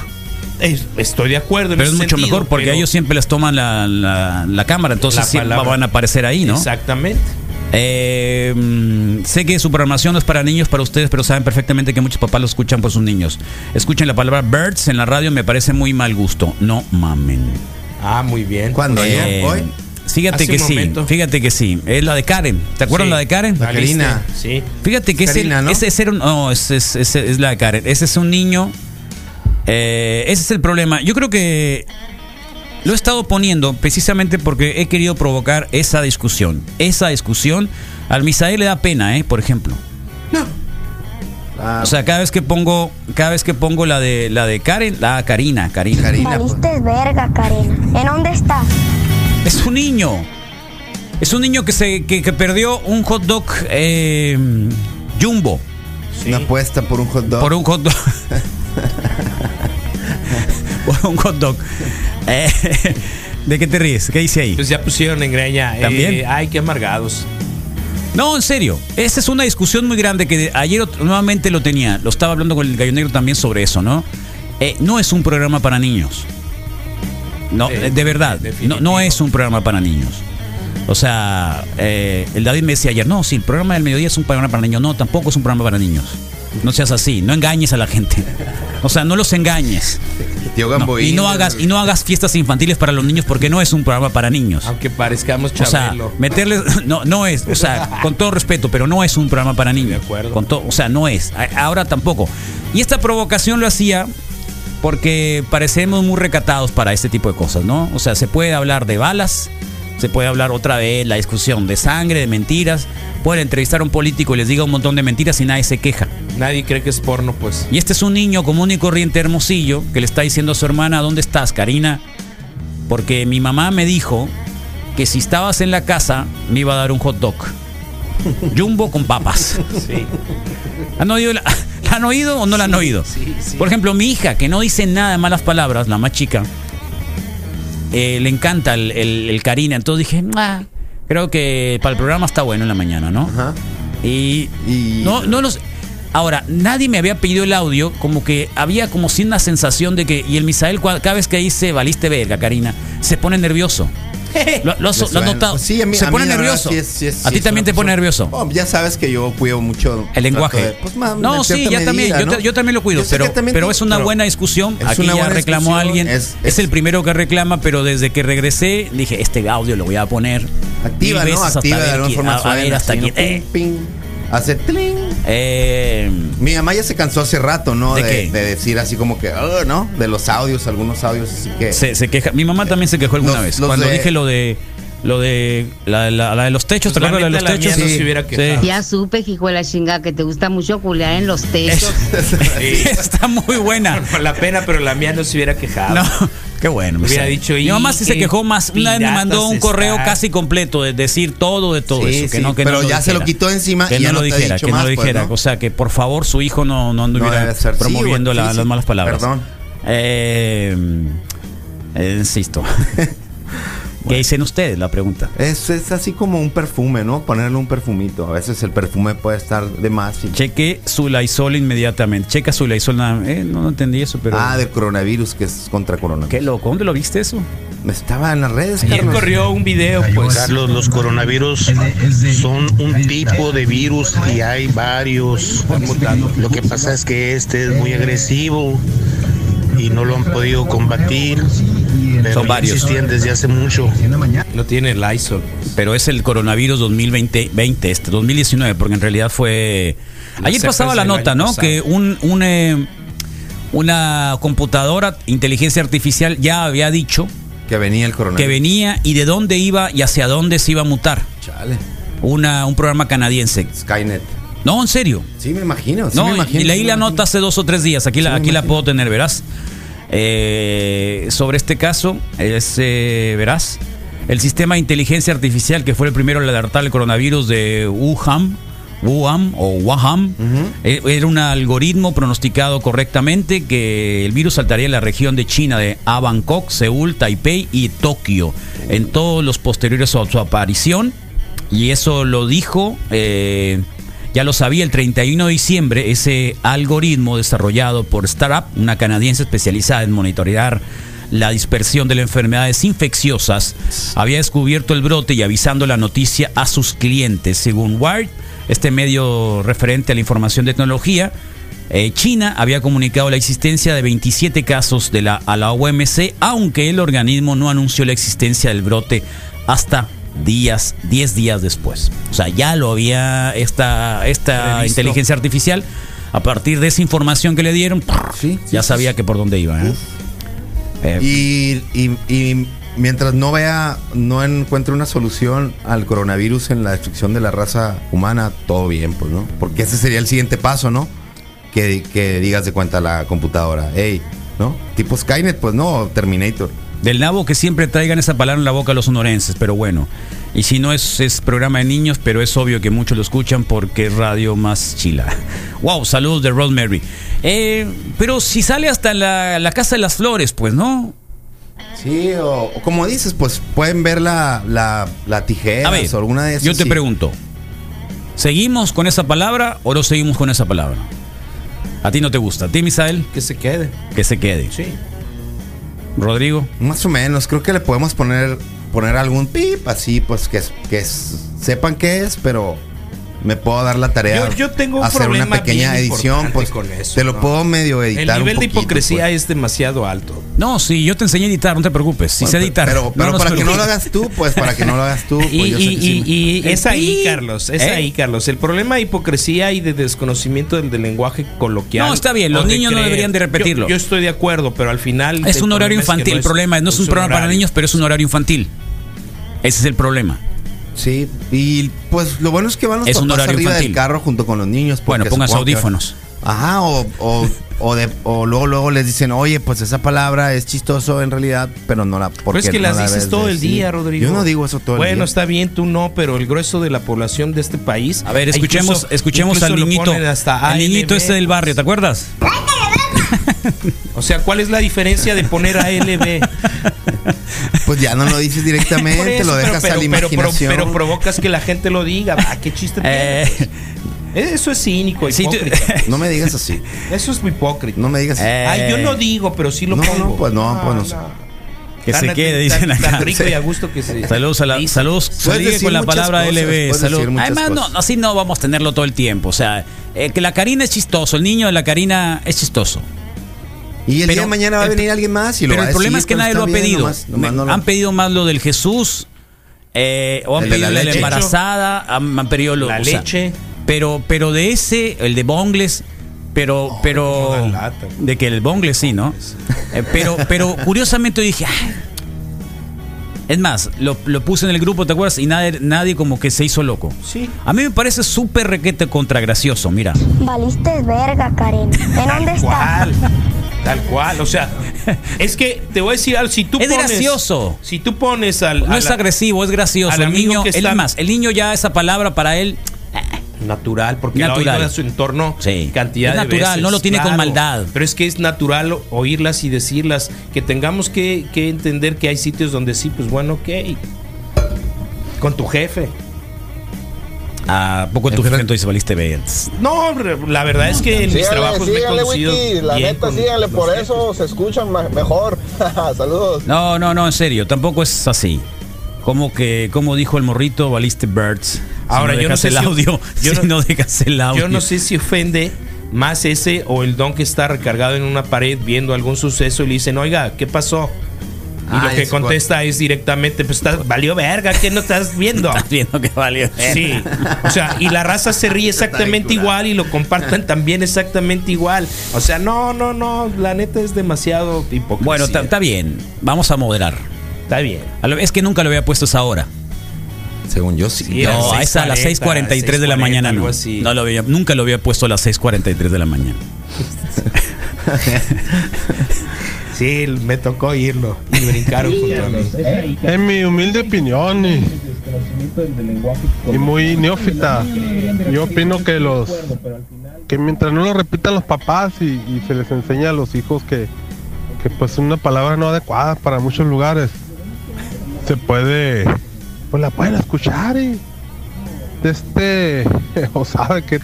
Es- estoy de acuerdo. en Pero es mucho sentido, mejor porque pero- ellos siempre les toman la, la- la cámara, entonces La van a aparecer ahí, ¿no? Exactamente. Eh, mm, sé que su programación no es para niños, para ustedes, pero saben perfectamente que muchos papás lo escuchan por sus niños. Escuchen la palabra birds en la radio, me parece muy mal gusto. No mamen. Ah, muy bien. ¿Cuándo? Eh. ¿Hoy? Fíjate Hace que sí, momento. fíjate que sí. Es la de Karen. ¿Te acuerdas Sí. la de Karen? La Karina. Sí. Fíjate que Karina, ese, ¿no? ese, ese era un- no, es la de Karen. Ese es un niño. Eh, ese es el problema. Yo creo que lo he estado poniendo precisamente porque he querido provocar esa discusión. Esa discusión. Al Misael le da pena, ¿eh? Por ejemplo. Ah, O sea, cada vez que pongo, cada vez que pongo la de la de Karen, la Karina, Karina. Karina. pues. Verga, Karina. ¿En dónde estás? Es un niño. Es un niño que se que, que perdió un hot dog eh, jumbo Una apuesta por un hot dog. por un hot dog. <laughs> por un hot dog. <laughs> Eh, <laughs> ¿De qué te ríes? ¿Qué dice ahí? Pues ya pusieron en greña. eh, ¿También? ay, qué amargados. No, en serio. Esa es una discusión muy grande que ayer nuevamente lo tenía. Lo estaba hablando con el gallo negro también sobre eso, ¿no? Eh, no es un programa para niños. No, Sí, de verdad. No, no es un programa para niños. O sea, eh, el David me decía ayer, no, sí, el programa del mediodía es un programa para niños. No, tampoco es un programa para niños. No seas así, no engañes a la gente. O sea, no los engañes. Tío No, Gamboín. y no hagas y no hagas fiestas infantiles para los niños porque no es un programa para niños. Aunque parezcamos O sea, Chabelo. meterles <laughs> no no es, o sea, con todo respeto, pero no es un programa para niños. De acuerdo. Con todo, o sea, no es. Ahora tampoco. Y esta provocación lo hacía porque parecemos muy recatados para este tipo de cosas, ¿no? O sea, se puede hablar de balas, se puede hablar otra vez la discusión de sangre, de mentiras. Pueden entrevistar a un político y les diga un montón de mentiras y nadie se queja. Nadie cree que es porno, pues. Y este es un niño común y corriente hermosillo que le está diciendo a su hermana, ¿dónde estás, Karina? Porque mi mamá me dijo que si estabas en la casa me iba a dar un hot dog. <laughs> Jumbo con papas. Sí. ¿Han oído la, ¿la han oído o no la han oído? Sí, sí. Por ejemplo, mi hija, que no dice nada de malas palabras, la más chica, eh, le encanta el, el- el Karina. Entonces dije, "Ah, creo que para el programa está bueno en la mañana, ¿no? Ajá. Y, Y- no, no los. Ahora, nadie me había pedido el audio, como que había como si una sensación de que. Y el Misael, cada vez que dice valiste verga, Karina, se pone nervioso. <laughs> ¿Lo, lo has, ¿Le lo has suena? notado? Pues sí, a mí- se a mí pone verdad nervioso. sí es- sí es- a ti también te pone nervioso. Oh, ya sabes que yo cuido mucho. El lenguaje. de, pues, no, sí, ya también. medida, Yo, ¿no? ta- yo también lo cuido, pero, también pero es una pero buena discusión. Aquí una ya buena reclamó alguien. es- Es, el primero que reclama, pero desde que regresé dije, este audio lo voy a poner. Activa, ¿no? Activa de alguna forma a- ver hasta así, Hace tling. eh, Mi mamá ya se cansó hace rato, ¿no? ¿De De, qué? de decir así como que, "Oh", ¿no? De los audios, algunos audios, así que. se, se queja. Mi mamá también se quejó alguna Los- vez. los Cuando de- dije lo de lo de la, la- la de los techos, ¿te Pues la de los la techos? no se hubiera quejado. Ya supe, hijo de la chinga, que te gusta mucho culear en los techos. <laughs> Sí. Está muy buena. <laughs> La pena, pero la mía no se hubiera quejado. No, qué bueno. Hubiera Misael. dicho, Mi mamá sí "Y se quejó más. Una vez me mandó un correo están". casi completo de decir todo de todo Sí, eso. Que sí, no, que pero no lo ya se lo quitó encima Que y no ya lo no ha dijera, que no lo pues, dijera. ¿no? O sea, que por favor su hijo no, no anduviera. Sí, promoviendo la- las malas palabras. Perdón. Eh, eh, insisto. <laughs> ¿Qué dicen ustedes? La pregunta. Es, es así como un perfume, ¿no? Ponerle un perfumito. A veces el perfume puede estar de más. y- Cheque su Lysol inmediatamente. Checa su Lysol. nada- Eh, no, no entendí eso, pero. Ah, del coronavirus, que es contra coronavirus. Qué loco. ¿Dónde lo viste eso? Estaba en las redes, Ayer Carlos. corrió un video, pues. Carlos, los coronavirus son un tipo de virus y hay varios. Lo que pasa es que este es muy agresivo y no lo han podido combatir. Pero Son varios. existían desde hace mucho. No tiene Lysol. Pero es el coronavirus 2020, 20, este, 2019, porque en realidad fue. Ayer pasaba la nota, ¿no? pasado. Que un, un, eh, una computadora, inteligencia artificial, ya había dicho Que venía el que coronavirus. venía y de dónde iba y hacia dónde se iba a mutar. Chale. Una, un programa canadiense. Skynet. No, en serio. Sí, me imagino. Sí no, me imagino. y leí sí la nota hace dos o tres días. Aquí, Sí, la, aquí la puedo tener, verás. Eh, sobre este caso, es, eh, verás, el sistema de inteligencia artificial que fue el primero en alertar el coronavirus de Wuhan, Wuhan o Wuhan, eh, era un algoritmo pronosticado correctamente que el virus saltaría en la región de China de a Bangkok, Seúl, Taipei y Tokio en todos los posteriores a su aparición. Y eso lo dijo, eh, ya lo sabía el 31 de diciembre, ese algoritmo desarrollado por Startup, una canadiense especializada en monitorear la dispersión de las enfermedades infecciosas, había descubierto el brote y avisando la noticia a sus clientes. Según Wired, este medio referente a la información de tecnología, eh, China había comunicado la existencia de 27 casos de la, a la OMC, aunque el organismo no anunció la existencia del brote hasta días, 10 días después. O sea, ya lo había esta, esta inteligencia artificial, a partir de esa información que le dieron, Sí, ya sí, sabía que por dónde iba. ¿eh? Eh, Y, y- y mientras no vea, no encuentre una solución al coronavirus en la destrucción de la raza humana, todo bien, pues, ¿no? Porque ese sería el siguiente paso, ¿no? Que, que digas de cuenta a la computadora, hey, ¿no? Tipo Skynet, pues no, Terminator. Del nabo que siempre traigan esa palabra en la boca a los sonorenses, pero bueno. Y si no es, es programa de niños, pero es obvio que muchos lo escuchan porque es radio más chila. <laughs> Wow, saludos de Rosemary. Eh, pero si sale hasta la, la Casa de las Flores, pues, ¿no? Sí, o, o como dices, pues pueden ver la, la, la tijera o alguna de esas. yo te sí. pregunto, ¿seguimos con esa palabra o no seguimos con esa palabra? ¿A ti no te gusta? ¿A ti, Misael? Que se quede. Que se quede. Sí. Rodrigo. Más o menos, creo que le podemos poner poner algún pip así, pues que, que sepan qué es, pero me puedo dar la tarea. Yo- yo tengo un hacer una problema pequeña bien edición, pues con eso, te lo ¿no? puedo medio editar. El un nivel de hipocresía pues. es demasiado alto. No, sí, yo te enseñé a editar, no te preocupes. Sí Bueno, sé pero- editar. Pero, para que no lo hagas tú, pues para que no lo hagas tú. <laughs> Pues, Y- yo sé y- que sí. y- y- Es ahí, Carlos, es ¿Eh? ahí, Carlos. El problema de hipocresía y de desconocimiento del, del lenguaje coloquial. No, está bien, los niños no deberían de repetirlo. Yo, yo estoy de acuerdo, pero al final. Es un horario problema es que infantil. no el problema no es un programa para niños, pero es un horario infantil. Ese es el problema. Sí, y pues lo bueno es que van los Es un papás horario arriba infantil. del carro junto con los niños. Bueno, que- audífonos. Ajá, o, o, o, de- o luego, luego les dicen, oye, pues esa palabra es chistoso en realidad, pero no la. Pero porque es que no las la dices todo el decir". día, Rodrigo. Yo no digo eso todo el Bueno, día. está bien, tú no, pero el grueso de la población de este país. A ver, escuchemos, incluso- escuchemos incluso al niñito. hasta El niñito ALB. este del barrio, ¿te acuerdas? O sea, ¿cuál es la diferencia de poner a LB? <laughs> Pues ya no lo dices directamente, eso, lo pero- dejas pero, a la pero, pero- imaginación. pero provocas que la gente lo diga. Ah, qué chiste Eh. Eso es cínico, Sí, tú- hipócrita. <laughs> No me digas así. Eso es muy hipócrita. No me digas así. Eh, Ay, yo no digo, pero sí lo no, pongo. no, pues no, pues no sé. que se Tan- quede, tan- dicen acá. Tan rico y a gusto que se. Saludos a la, dice. saludos, decir con la palabra cosas, LB. puedes salud. decir muchas Además, no, así no vamos a tenerlo todo el tiempo. O sea, eh, que la Karina es chistoso, el niño de la Karina es chistoso. Y el Pero día de mañana va a el- venir alguien más y lo Pero va el problema es que nadie lo ha bien, pedido. nomás- nomás Me- no lo- Han pedido más lo del Jesús, eh, o han El de pedido la embarazada, han, han pedido lo- La o sea, leche. pero, pero de ese, el de Bongles, pero, pero. de que el Bongles sí, ¿no? Eh, pero, pero curiosamente dije, "Ay". es más, lo, lo puse en el grupo, ¿te acuerdas? Y nadie, nadie como que se hizo loco. Sí. A mí me parece súper requete contra gracioso, mira. Valiste verga, Karen. ¿En dónde <laughs> estás? Tal cual, o sea, <laughs> es que te voy a decir algo, si tú Es pones, gracioso. Si tú pones al No es agresivo, es gracioso. El niño, que está- más, el niño ya esa palabra para él <tsk> natural, porque Natural. la ha oído a su entorno Sí. cantidad Es de natural, veces, no lo tiene con maldad. Pero es que es natural oírlas y decirlas, que tengamos que, que entender que hay sitios donde sí, pues bueno, ok. Con tu jefe. ¿A poco tu jefe entonces valiste ver? No, la verdad es que en mis Síganle, trabajos me he síganle, conocido Wiki. La bien neta, síganle, por jefes. eso se escuchan mejor. <laughs> Saludos. No, no, no, en serio, tampoco es así. Como que, como dijo el morrito, valiste birds. Ahora, si no yo no sé el si- audio, <laughs> yo si no- no dejas el audio. Yo no sé si ofende más ese o el don que está recargado en una pared viendo algún suceso y le dicen, oiga, ¿qué pasó? Y Ah, lo que es contesta es directamente, pues estás, valió verga, ¿qué no estás viendo? Estás viendo que valió. Sí, o sea, y la raza se ríe exactamente igual y lo comparten también exactamente igual. O sea, no, no, no, la neta es demasiado hipocresía. Bueno, está bien. Vamos a moderar. Está bien. Es que nunca lo había puesto esa hora. Según yo, sí. Sí, no, a esa a las 6:40, 6:43 de la 6:40, mañana. No, no lo había, nunca lo había puesto a las 6:43 de la mañana. <laughs> <laughs> Sí, me tocó oírlo y brincaron junto a mí. En mi humilde opinión y, y muy neófita, yo opino que los que mientras no lo repitan los papás y, y se les enseña a los hijos que, que pues una palabra no adecuada para muchos lugares se puede pues la pueden escuchar y este <laughs> o sabe que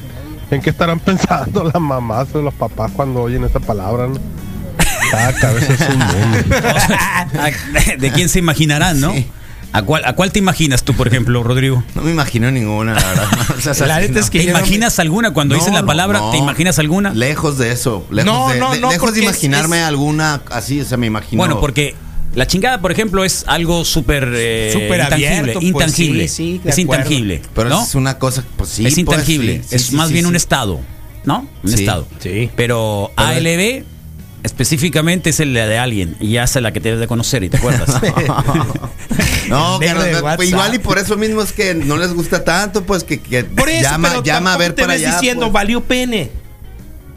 en qué estarán <laughs> pensando las mamás o los papás cuando oyen esa palabra ¿no? Cada cabeza es un mundo <laughs> ¿De quién se imaginarán, no? ¿A cuál, ¿A cuál te imaginas tú, por ejemplo, Rodrigo? No me imagino ninguna, la verdad. O sea, La neta no. es que ¿Te imaginas alguna cuando No, dices la palabra? no. ¿Te imaginas alguna? Lejos de eso. Lejos No, de, no, no, lejos de es- imaginarme es- alguna así, o sea, me imagino. Bueno, porque la chingada, por ejemplo, es algo súper eh, Súper intangible. abierto, pues, intangible. sí, es intangible. Pero ¿no? es una cosa, pues sí. es pues, intangible. sí, es sí, más sí, bien un estado. ¿No? Un Sí. estado. Sí. Pero Pero- ALB específicamente es el de alguien. Y ya es la que te debes de conocer y te acuerdas. <laughs> No, <laughs> Carlos, pues, igual y por eso mismo es que no les gusta tanto, pues que, que Por eso, llama, pero llama a ver te para ves allá. diciendo pues. valió pene.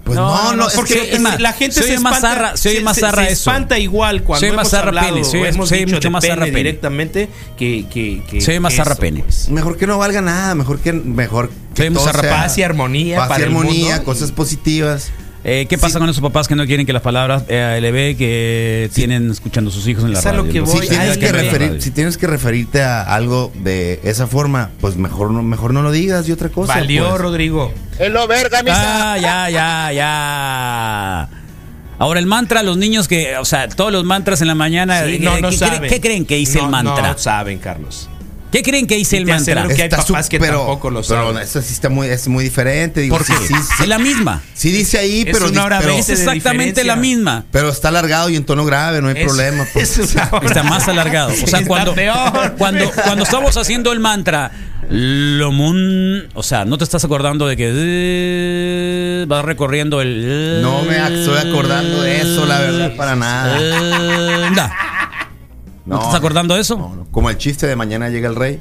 Pues no, no, es porque que- es- más- la gente se se, oye más espanta, zarra- se oye más zarra se eso. espanta igual cuando Se oye más hemos zarra hablado pene, se o oye- hemos se dicho mucho de más pene zarra pene. directamente que, que, que Se oye más eso, zarra pene. pues. Mejor que no valga nada, mejor que mejor que todo sea Paz y armonía paz y para el armonía, mundo. cosas positivas. Eh, ¿Qué pasa con esos papás que no quieren que las palabras eh, ALB que tienen escuchando sus hijos en la lo radio? que Los voy. Si tienes, que que ver. referir, si tienes que referirte a algo de esa forma, pues mejor no, mejor no lo digas y otra cosa. Valió, pues. Rodrigo. Es lo verga, misa. Ah, ya, ya, ya. Ahora el mantra, los niños que, o sea, todos los mantras en la mañana, Sí, eh, no, no ¿qué, saben. qué creen que dice No, el mantra? No saben, Carlos. ¿Qué creen que dice el mantra? que hay Está papás que tampoco lo pero saben. eso sí está muy, es muy diferente. Digo, ¿Por sí, qué? sí, sí. Es la misma. Sí dice ahí, Es pero, una hora pero, Es exactamente la misma. pero está alargado y en tono grave, no hay Es- problema. pues. es Está más alargado. O sea, Está cuando, peor. cuando, cuando estamos haciendo el mantra, lo mun, o sea, no te estás acordando de que eh, vas recorriendo el. No me estoy acordando de eso, la verdad, para nada. Eh, da. ¿No, te estás acordando de eso? No, no. Como el chiste de mañana llega el rey.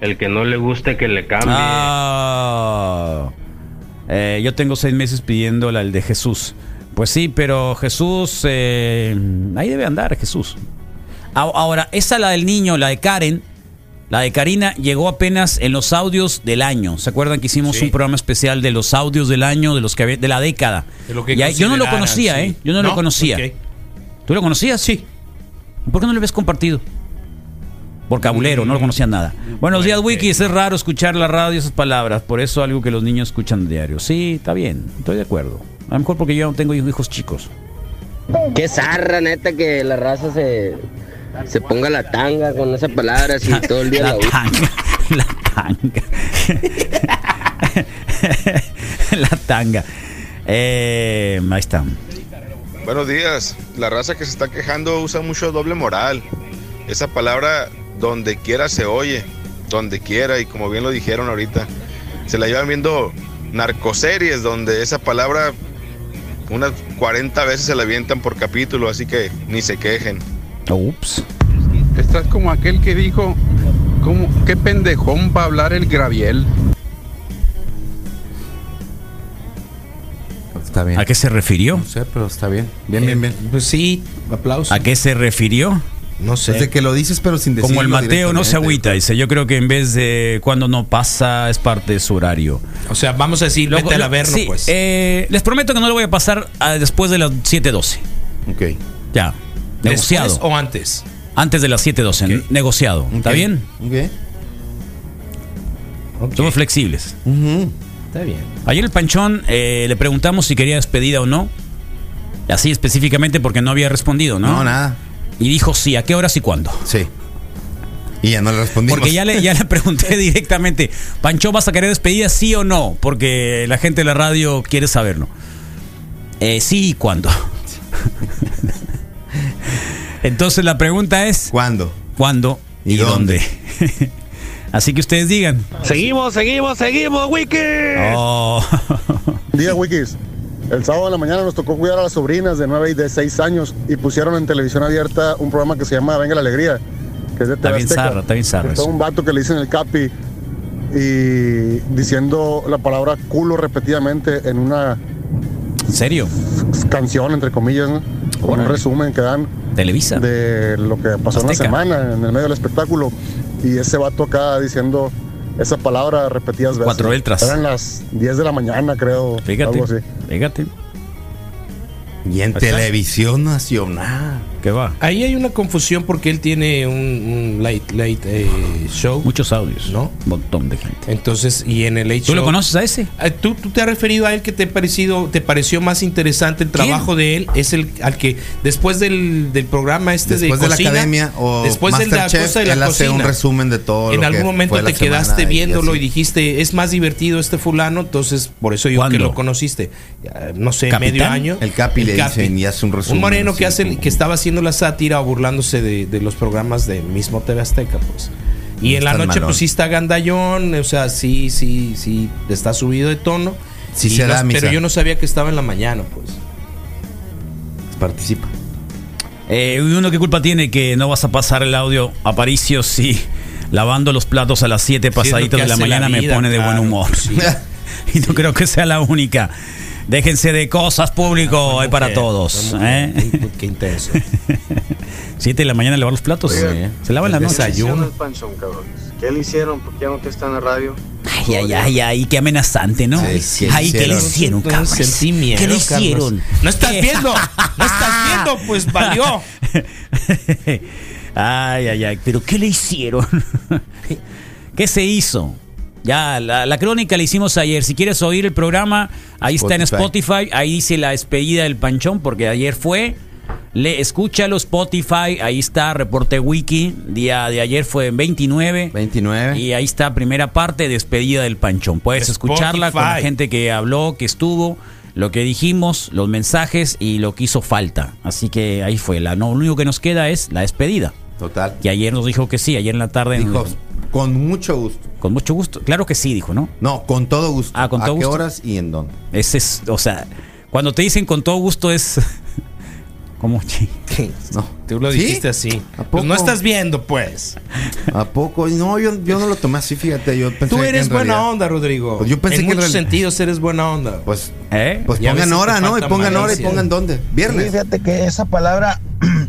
El que no le guste que le cambie. Ah. Eh, yo tengo seis meses pidiendo el de Jesús. Pues sí, pero Jesús, eh, ahí debe andar Jesús. Ahora, esa la del niño, la de Karen, la de Karina, llegó apenas en los audios del año. ¿Se acuerdan que hicimos Sí. un programa especial de los audios del año, de los que había- de la década? De lo que Y ahí- yo no lo conocía, sí. ¿eh? Yo no, lo conocía. ¿Tú lo conocías? Sí. ¿Por qué no lo habías compartido? Por cabulero, no lo conocían nada. Buenos días, Wiki. Es raro escuchar la radio esas palabras. Por eso algo que los niños escuchan diario. Sí, está bien. Estoy de acuerdo. A lo mejor porque yo no tengo hijos chicos. Qué zarra, neta, que la raza se, se ponga la tanga con esa palabra así <laughs> todo el día la, tanga. La tanga. <laughs> <laughs> la tanga. Eh, ahí está. Buenos días. La raza que se está quejando usa mucho doble moral. Esa palabra donde quiera se oye, donde quiera y como bien lo dijeron ahorita, se la llevan viendo narcoseries donde esa palabra unas 40 veces se la avientan por capítulo, así que ni se quejen. Ups. Estás como aquel que dijo, ¿cómo, qué pendejón va a hablar el Graviel. Está bien. ¿A qué se refirió? No sé, pero está bien. Bien, bien, bien. Pues sí, aplausos. ¿A qué se refirió? No sé. Desde que lo dices, pero sin decirlo Como el Mateo no se agüita, dice. Yo creo que en vez de cuando no pasa, es parte de su horario. O sea, vamos a decir, Luego- vete al averno, sí, pues. eh, les prometo que no lo voy a pasar a- después de las 7.12. Ok. Ya. Negociado. ¿Después o antes? Antes de las 7.12. Negociado. ¿Está bien? Ok. Somos flexibles. Está bien. Ayer el Panchón eh, le preguntamos si quería despedida o no. Así específicamente porque no había respondido, ¿no? No, nada. Y dijo sí, ¿a qué horas y cuándo? Sí. Y ya no le respondimos. Porque ya le, ya le pregunté <laughs> directamente, Pancho, ¿vas a querer despedida sí o no? Porque la gente de la radio quiere saberlo. Eh, sí y cuándo. <laughs> Entonces la pregunta es... ¿Cuándo? ¿Cuándo y, ¿Y dónde? <laughs> Así que ustedes digan. Seguimos, seguimos, seguimos, Wiki. Oh. <laughs> Día Wikis. El sábado de la mañana nos tocó cuidar a las sobrinas de 9 y de 6 años y pusieron en televisión abierta un programa que se llama Venga la Alegría, que es de Está bien zarra, está bien Está un vato que le dicen el capi y diciendo la palabra culo repetidamente en una ¿En serio? canción, entre comillas, ¿no? Con un resumen que dan Televisa. de lo que pasó en la semana en el medio del espectáculo. Y ese vato acá diciendo esa palabra repetidas veces. Cuatro letras. Eran las 10 de la mañana, creo. Fíjate. Algo así. Fíjate. Y en televisión nacional. ¿Qué va? Ahí hay una confusión porque él tiene un, un late, late eh, show. Muchos audios. ¿No? Un montón de gente. Entonces, y en el late ¿Tú lo show- conoces a ese? Ah, ¿Tú, tú te has referido a él que te, ha parecido, te pareció más interesante el trabajo de él. Es el al que después del, del programa este Después de de la cocina, academia o después de la Masterchef, cosa de la él hace cocina. un resumen de todo En lo algún que momento fue la te quedaste y viéndolo y, así. dijiste, es más divertido este fulano, entonces por eso yo que ¿Cuándo? lo conociste. No sé, ¿Capitán? medio año. El Capi le dicen y hace un resumen. Un moreno así que hace como- que estaba haciendo la sátira o burlándose de, de los programas de mismo TV Azteca, pues. Y No en la noche, malón. pues sí está gandallón, o sea, sí, sí, sí, está subido de tono. Sí se da no- misa. pero yo no sabía que estaba en la mañana, pues. Participa. Eh, ¿y uno qué culpa tiene que no vas a pasar el audio a Paricio si lavando los platos a las 7 es lo pasaditas de la mañana me pone de buen humor? sí. <laughs> y no creo que sea la única. Déjense de cosas público, hay para todos. ¿eh? qué- intenso. <laughs> 7 de la mañana lavar los platos. Se lavan en la noche. desayuno. ¿Qué le hicieron? ¿Por qué ya no que está en la radio? Ay, ay, ay, ay, qué amenazante, ¿no? Sí, ¿qué ay, ¿qué le hicieron? cabros? Sentí miedo, ¿Qué le Carlos. hicieron? No estás ¿Qué? viendo, no estás viendo, pues valió. <laughs> Ay, ay, ay, pero ¿qué le hicieron? <laughs> ¿Qué se hizo? Ya, la, la crónica la hicimos ayer. Si quieres oír el programa, ahí está en Spotify. Ahí dice la despedida del panchón, porque ayer fue. Le, escúchalo Spotify, ahí está, reporte wiki. Día de ayer fue en 29. 29. Y ahí está, primera parte, despedida del panchón. Puedes escucharla con la gente que habló, que estuvo, lo que dijimos, los mensajes y lo que hizo falta. Así que ahí fue. La, no, lo único que nos queda es la despedida. Total. Y ayer nos dijo que sí, ayer en la tarde. Dijo, nos- con mucho gusto. con mucho gusto. Claro que sí, dijo, ¿no? No, con todo gusto. Ah, con ¿A todo qué gusto. horas y en dónde? Ese es, o sea, cuando te dicen con todo gusto es. <laughs> ¿Cómo? No. Tú lo ¿Sí? dijiste así. ¿A Pues no poco? estás viendo, pues. ¿A poco? No, yo, yo no lo tomé así, fíjate. Yo pensé Tú eres en buena realidad- onda, Rodrigo. Pues yo pensé en que en muchos realidad- sentidos eres buena onda. Pues, ¿Eh? pues pongan hora, ¿no? Y pongan hora y pongan dónde. Sí, Viernes. fíjate que esa palabra,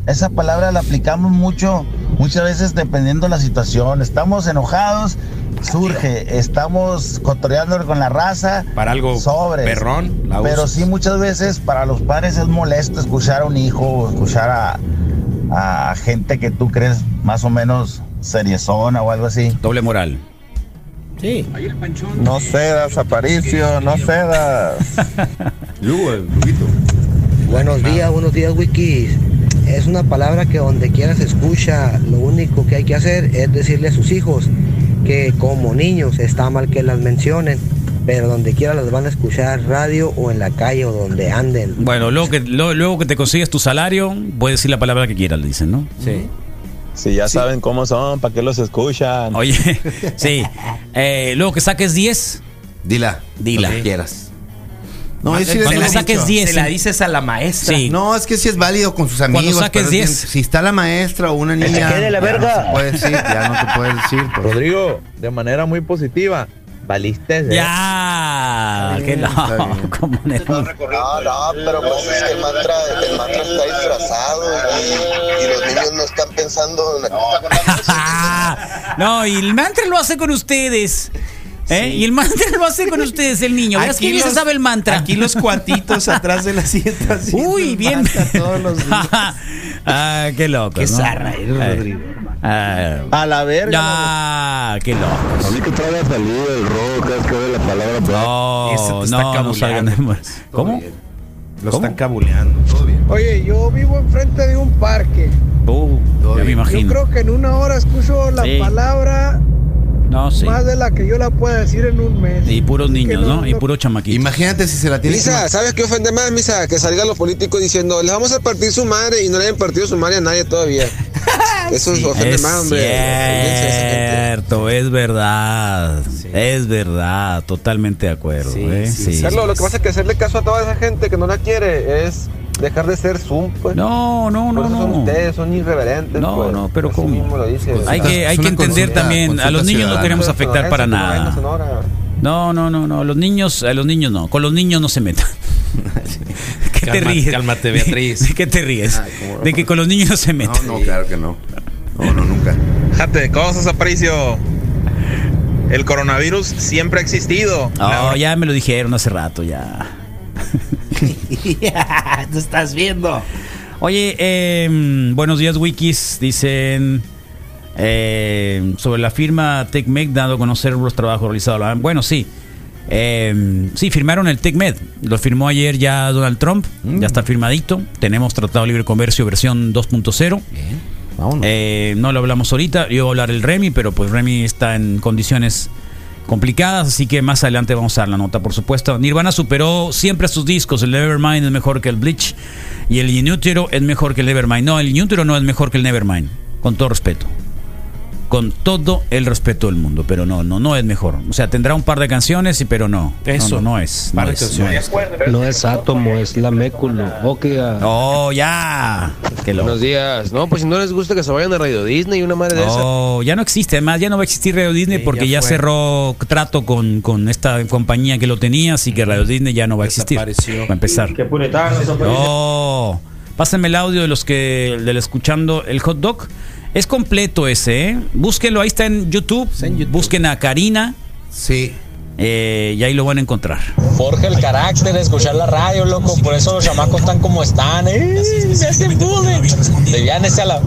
esa palabra la aplicamos mucho, muchas veces dependiendo de la situación. Estamos enojados, surge, estamos cotoreando con la raza. Para algo sobres. perrón, la Pero usas. sí muchas veces para los padres es molesto escuchar a un hijo, o escuchar a, a gente que tú crees más o menos seriezona o algo así. Doble moral. Sí. No cedas, Aparicio, no cedas. <laughs> Buenos días, buenos días, Wikis. Es una palabra que donde quiera se escucha. Lo único que hay que hacer es decirle a sus hijos que como niños está mal que las mencionen, pero donde quiera las van a escuchar radio o en la calle o donde anden. Bueno, luego que, lo- luego que te consigues tu salario, puedes decir la palabra que quieras, le dicen, ¿no? Sí. Si ya saben cómo son, ¿para qué los escuchan? Oye, <laughs> sí. Eh, luego que saques 10, Dila. Dila. Lo que quieras. No, Ah, yo sí cuando saques dicho. 10. Se la dices a la maestra. Sí. No, es que sí es válido con sus amigos. saques pero es 10. bien- Si está la maestra o una niña. quede la ya verga. No se puede decir, ya no te puedes decir. pues. Rodrigo, de manera muy positiva, Valiste. ¿eh? Ya, qué loco. <laughs> ¿cómo no? No, no, pero pues es que el mantra, el mantra está disfrazado y, y los niños no están pensando en <laughs> No, y el mantra lo hace con ustedes. ¿Eh? Y el mantra lo hace con ustedes, el niño. Verás que bien se sabe el mantra. Aquí los cuatitos atrás de la siesta. <laughs> haciendo Uy, bien. todos los días. <laughs> ah, qué loco. Qué ¿no? zarra eres, Eh, Rodrigo. ah, A la verga. ah, qué loco. A mí que traga salido el rojo cada vez que ve la palabra. No, no, no cabuleando, salgan. pues. ¿Cómo? Lo ¿Cómo? están cabuleando. Oye, yo vivo enfrente de un parque. Uh, ya me Yo imagino. creo que en una hora escucho la Sí. palabra No, sí. más de la que yo la pueda decir en un mes. Y puros niños, no, ¿no? Y puro chamaquito. Imagínate si se la tiene que Misa, ¿sabes qué ofende más, Misa? Que salgan los políticos diciendo, les vamos a partir su madre y no le hayan partido su madre a nadie todavía. <laughs> Eso ofende Es más, hombre. Cierto, es verdad. Es verdad, totalmente de acuerdo. ¿eh? Sí. Carlos, lo que pasa es que hacerle caso a toda esa gente que no la quiere es dejar de ser Zoom, pues. No, no, no, eso son no. ustedes, son irreverentes. No, pues. no, pero Así ¿cómo? mismo lo dice. Hay que, hay que entender también, a los niños no queremos afectar para nada. No, no, no, no, los niños, a los niños no, con los niños no se metan. <laughs> <laughs> ¿Qué te ríes? cálmate, Beatriz. <laughs> ¿De qué te ríes? Ay, cómo no. De que con los niños no se metan. No, no, claro que no. No, no, nunca. Fíjate, cosas, Aparicio. El coronavirus siempre ha existido. Oh, ya me lo dijeron hace rato, ya. <laughs> Te estás viendo. Oye, eh, buenos días, Wikis. Dicen eh, sobre la firma TechMed, dado a conocer los trabajos realizados. Bueno, sí. Eh, sí, firmaron el TechMed. Lo firmó ayer ya Donald Trump. Ya está firmadito. Tenemos Tratado de Libre Comercio versión 2.0. Eh, no lo hablamos ahorita. Yo voy a hablar el Remy, pero pues Remy está en condiciones complicadas, así que más adelante vamos a dar la nota, por supuesto. Nirvana superó siempre a sus discos. El Nevermind es mejor que el Bleach y el Inútero es mejor que el Nevermind. No, el Inútero no es mejor que el Nevermind, con todo respeto. Con todo el respeto del mundo, pero no, no, no es mejor. O sea, tendrá un par de canciones, y pero no. Eso. No, no, no es. No de es, no es. No es átomo, es la méculo. Ok, ah. Oh, ya. Qué loco. Buenos días. No, pues si no les gusta que se vayan a Radio Disney y una madre de esa. Oh, ya no existe, además ya no va a existir Radio Disney Sí, porque ya cerró trato con, con esta compañía que lo tenía, así que Radio Disney ya no va a existir. Va a empezar. Qué puritano, eso Oh, pásenme el audio de los que del escuchando el hot dog. Es completo ese, ¿eh? Búsquenlo, ahí está en YouTube. Busquen a Karina. Sí. y ahí lo van a encontrar. Forja el carácter de escuchar la radio, loco. Por eso los chamacos están como están. ¡Eh! ¡Se hacen a la. <laughs>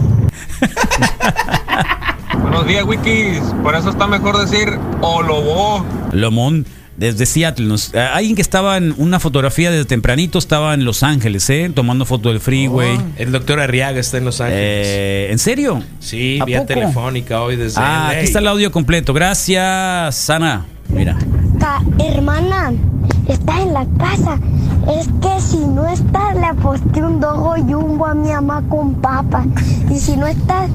Buenos días, Wikis. Por eso está mejor decir Olobo. Lomón, desde Seattle. Nos- a- alguien que estaba en una fotografía desde tempranito estaba en Los Ángeles, ¿eh? Tomando foto del freeway. El doctor Arriaga está en Los Ángeles. Eh, ¿En serio? sí, ¿a vía poco? telefónica hoy desde Ah, LA. aquí está el audio completo. Gracias, Sana. Mira. Hermana, estás en la casa. Es que si no estás, le aposté un dogo jumbo a mi mamá con papa. Y si no estás,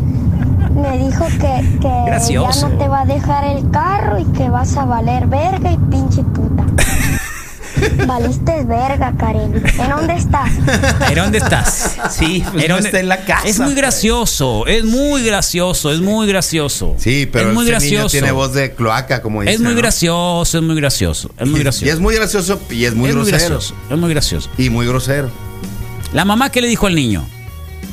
me dijo que, que ya no te va a dejar el carro y que vas a valer verga y pinche puta. <laughs> Valiste verga, Karen. ¿En dónde estás? ¿En dónde estás? Sí, <laughs> pues ¿En no dónde- está en la casa. Es muy gracioso, es muy gracioso, es muy gracioso. Sí, pero es muy ese niño tiene voz de cloaca, como dice. es muy gracioso, es muy gracioso, es muy gracioso. Y es muy gracioso y es muy Es muy grosero. gracioso, es muy gracioso. Y muy grosero. La mamá que le dijo al niño,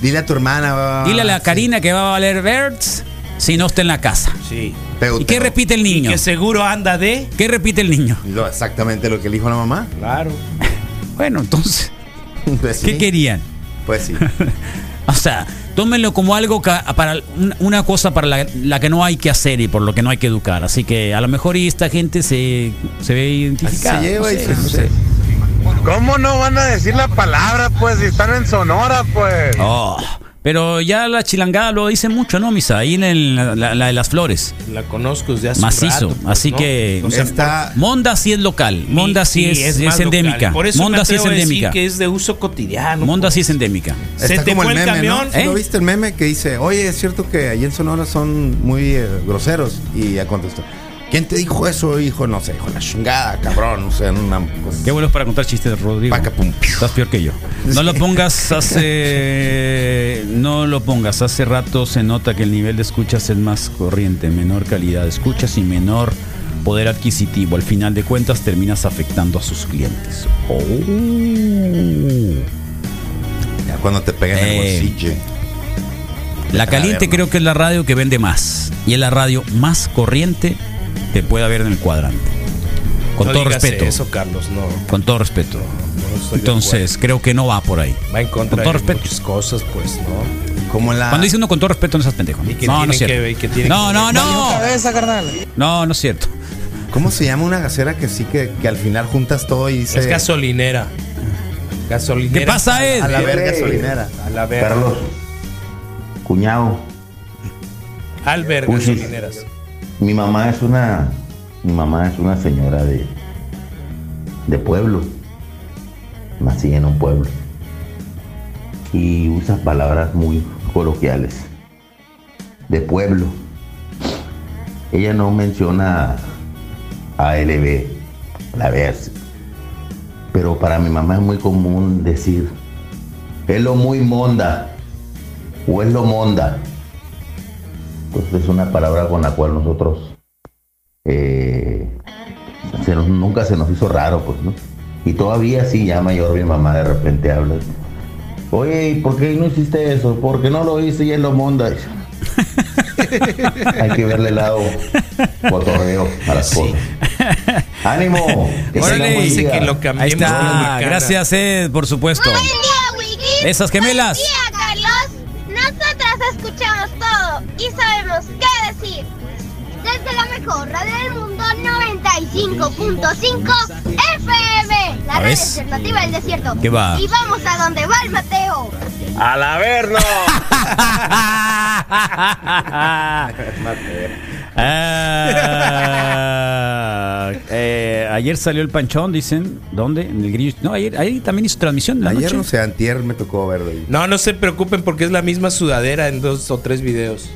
Dile a tu hermana. dile a la Karina que va a valer Verts si no está en la casa. Sí. ¿Y qué repite el niño? que seguro anda de. ¿Qué repite el niño? Lo- exactamente lo que le dijo la mamá. Claro. <laughs> Bueno, entonces, <laughs> Pues ¿qué sí. querían? Pues sí. <laughs> O sea, tómenlo como algo ca- para un- una cosa para la, la que no hay que hacer y por lo que no hay que educar. Así que a lo mejor y esta gente se, se ve identificada. se lleva no y sé, se- no sé. ¿Cómo no van a decir la palabra, pues, si están en Sonora, pues? Oh, pero ya la chilangada lo dice mucho, ¿no, Misa? Ahí en el- la, la de las flores. La conozco desde hace un Macizo. rato, pues, así ¿no? que O sea, Está. Monda sí es local. Monda sí, es, es, endémica. Por eso Monda me sí es endémica. que es de uso cotidiano. Monda sí es endémica. Se Está te como fue el el meme, camión, ¿no? ¿eh? ¿Lo viste el meme que dice, oye, es cierto que allí en Sonora son muy eh, groseros? Y ya contestó, ¿quién te dijo eso, hijo? No sé, hijo, la chingada, cabrón. O sea, una. Qué bueno es para contar chistes, Rodrigo. Estás peor que yo. No lo pongas hace. No lo pongas. Hace rato se nota que el nivel de escuchas es más corriente, menor calidad de escuchas y menor poder adquisitivo. Al final de cuentas terminas afectando a sus clientes. Oh. Ya cuando te pegan en el Eh, bolsillo. La caliente creo que es la radio que vende más. Y es la radio más corriente que puede haber en el cuadrante. Con No todo respeto. Eso, Carlos, no. Con todo respeto. no Entonces, creo que no va por ahí. Va en contra Con todo de respeto. muchas cosas, pues, ¿no? Como la. Cuando dice uno con todo respeto, no seas pendejo. ¿no? que no, no es cierto. que- y que tiene no, que- no, no. cabeza, carnal. No, no es cierto. ¿Cómo se llama una gasera que sí que, que al final juntas todo y dice. Es gasolinera. Gasolinera. ¿Qué pasa, Ed? A la verga gasolinera. A la verga. Carlos, cuñado, Albert Puchis. gasolineras. Mi mamá es una, mi mamá es una señora de, de pueblo, nací en un pueblo y usa palabras muy coloquiales de pueblo. Ella no menciona ALB, la vez, pero para mi mamá es muy común decir es lo muy monda o es lo monda. Entonces es una palabra con la cual nosotros eh, se nos- nunca se nos hizo raro, pues, ¿no? Y todavía sí, ya mayor mi mamá de repente habla. Oye, ¿y por qué no hiciste eso? ¿Por qué no lo hice y es lo monda? <laughs> Hay que verle el lado cotorreo a las cosas. ¡Ánimo! Que tengan Órale. buen Dice día. que lo Ahí cambiemos por está. macana. Gracias, Ed, por supuesto. Esas gemelas. Buen día, Carlos. Nosotras escuchamos y sabemos qué decir. Desde la mejor radio del mundo, 95.5 FM. La ¿A radio alternativa del desierto. ¿Qué va? Y vamos a donde va el Mateo. ¡A la verno! <laughs> Ah, eh, ayer salió el panchón, dicen. ¿Dónde? En el grillo. No, ayer, ayer también hizo transmisión. la Ayer noche. no sé, antier me tocó verlo. ahí. No, no se preocupen porque es la misma sudadera en dos o tres videos.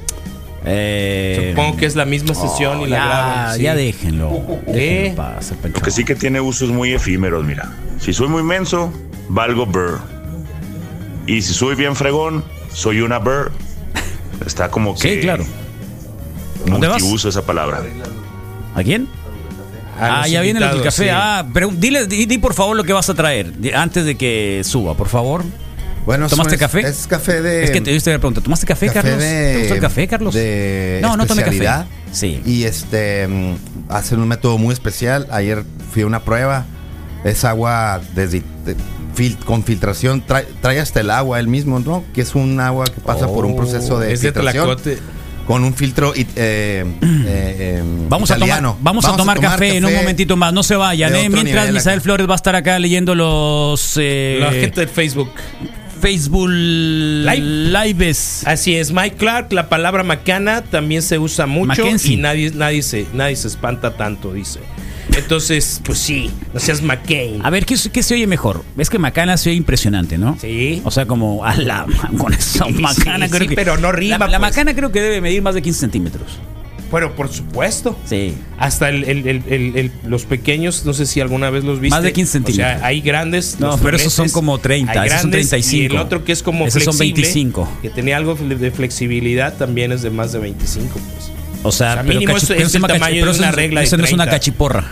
Eh, Supongo que es la misma sesión oh, y la ya, graban. sí. ya déjenlo. Déjenlo Lo que sí que tiene usos muy efímeros, mira. Si soy muy menso, valgo burr. Y si soy bien fregón, soy una burr. Está como que. Sí, claro. ¿Dónde vas? Multiuso esa palabra. ¿A quién? A Ah, ya viene el café. sí. Ah, pero dile, di, di, por favor lo que vas a traer antes de que suba, por favor. Bueno, ¿Tomaste es- café? Es café de. Es que te diste la pregunta. ¿Tomaste café, café Carlos? de- ¿Te gustó el café, Carlos? De no, no tomé café. Sí. Y este mm, hacen un método muy especial. Ayer fui a una prueba. Es agua desde de- con filtración. Trae, trae hasta el agua él mismo, ¿no? Que es un agua que pasa por un Oh, proceso de es de filtración. Tlacote. Con un filtro <clears throat> eh, eh, em, Vamos a, italiano. tomar, vamos a tomar café, en un momentito más. No se vayan, de ¿eh? Mientras Misael. Flores va a estar acá leyendo los. eh, La gente del Facebook. Facebook Lives. Así es, Mike Clark, la palabra macana también se usa mucho Mackenzie. y nadie, nadie, se, nadie se espanta tanto, dice. Entonces, pues sí, no seas McCain. A ver, ¿qué, ¿qué se oye mejor? Es que Macana se oye impresionante, ¿no? Sí. O sea, como a la <laughs> con Sí, Macana sí, creo sí, que. pero no rima, La, la pues. Macana creo que debe medir más de 15 centímetros. Pero por supuesto. Sí. Hasta el, el- el- los pequeños, no sé si alguna vez los viste. Más de 15 O centímetros. sea, hay grandes. No, pero esos son como 30, hay esos son grandes, 35. Y el otro que es como Esos son flexible, 25. Que tenía algo de flexibilidad también es de más de 25. Pues. O sea, O sea, pero, es- el tamaño de una regla eso no es una 30. cachiporra.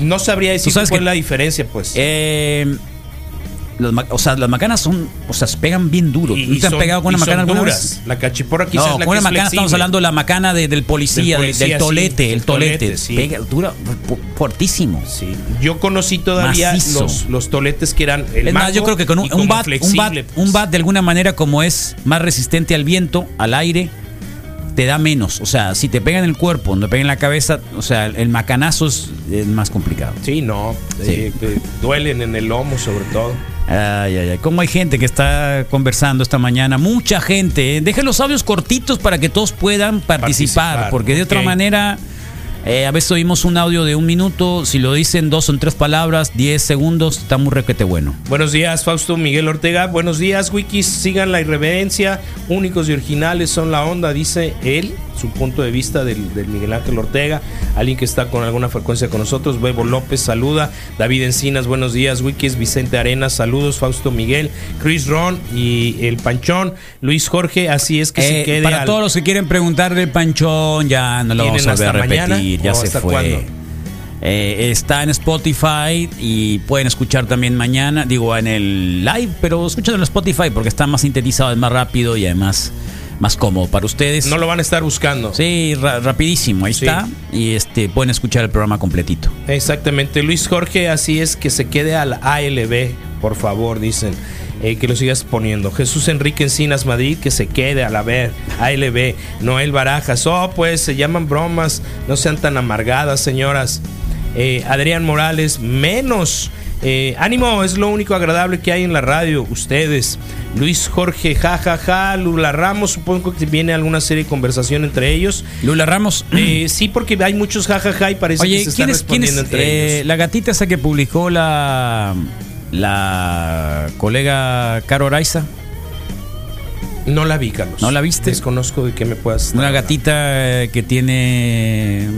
No sabría decir cuál es la diferencia, pues. Eh, ma- o sea, las macanas son, o sea, se pegan bien duro. Y- ¿Tú te has pegado con una macana alguna duras. vez? La cachiporra quizás No, la con una macana estamos flexible. hablando de la macana de- del policía, Del policía, del sí, tolete, del el tolete. tolete, sí. Pega, dura, fu- fuertísimo. Sí. Yo conocí todavía los, los toletes que eran el es más, yo creo que con un, un bat, un bat, pues. un bat de alguna manera como es más resistente al viento, al aire, te da menos. O sea, si te pega en el cuerpo, no te pega en la cabeza, o sea, el macanazo es, es más complicado. Sí, no. Sí. eh, eh, duelen en el lomo, sobre todo. Ay, ay, ay. ¿Cómo hay gente que está conversando esta mañana? Mucha gente. ¿eh? Dejen los audios cortitos para que todos puedan participar. Participar, porque de otra manera, eh, a veces oímos un audio de un minuto. Si lo dicen dos o tres palabras, diez segundos, está muy requete bueno. Buenos días, Fausto Miguel Ortega. Buenos días, Wikis. Sigan la irreverencia. Únicos y originales son la onda, dice él. Su punto de vista del, del Miguel Ángel Ortega. Alguien que está con alguna frecuencia con nosotros. Bebo López, saluda. David Encinas, buenos días, Wikis. Vicente Arenas, saludos. Fausto Miguel. Chris Ron y el Panchón. Luis Jorge, así es que se Eh, quede para al- todos los que quieren preguntarle, Panchón, ya no lo vamos a hasta mañana. repetir. Ya se ¿hasta fue. cuándo? Eh, está en Spotify y pueden escuchar también mañana, digo en el live, pero escúchenlo en Spotify porque está más sintetizado, es más rápido y además más cómodo para ustedes. No lo van a estar buscando. Sí, ra- rapidísimo, ahí Sí. está. Y este pueden escuchar el programa completito. Exactamente, Luis Jorge, así es que se quede al ALB, por favor, dicen. Eh, que lo sigas poniendo. Jesús Enrique Encinas Madrid, que se quede a la ver, ALB. Noel Barajas, oh, pues se llaman bromas, no sean tan amargadas, señoras. Eh, Adrián Morales, menos. Eh, ánimo, es lo único agradable que hay en la radio, ustedes. Luis Jorge, jajaja, ja, ja. Lula Ramos, supongo que viene alguna serie de conversación entre ellos. Lula Ramos. Eh, sí, porque hay muchos jajaja y parece que Oye, se están ¿quién es, quién es respondiendo entre ellos. la gatita esa que publicó la la colega Caro Araiza? No la vi, Carlos. ¿No la viste? Desconozco de qué me puedas. Una gatita eh, que tiene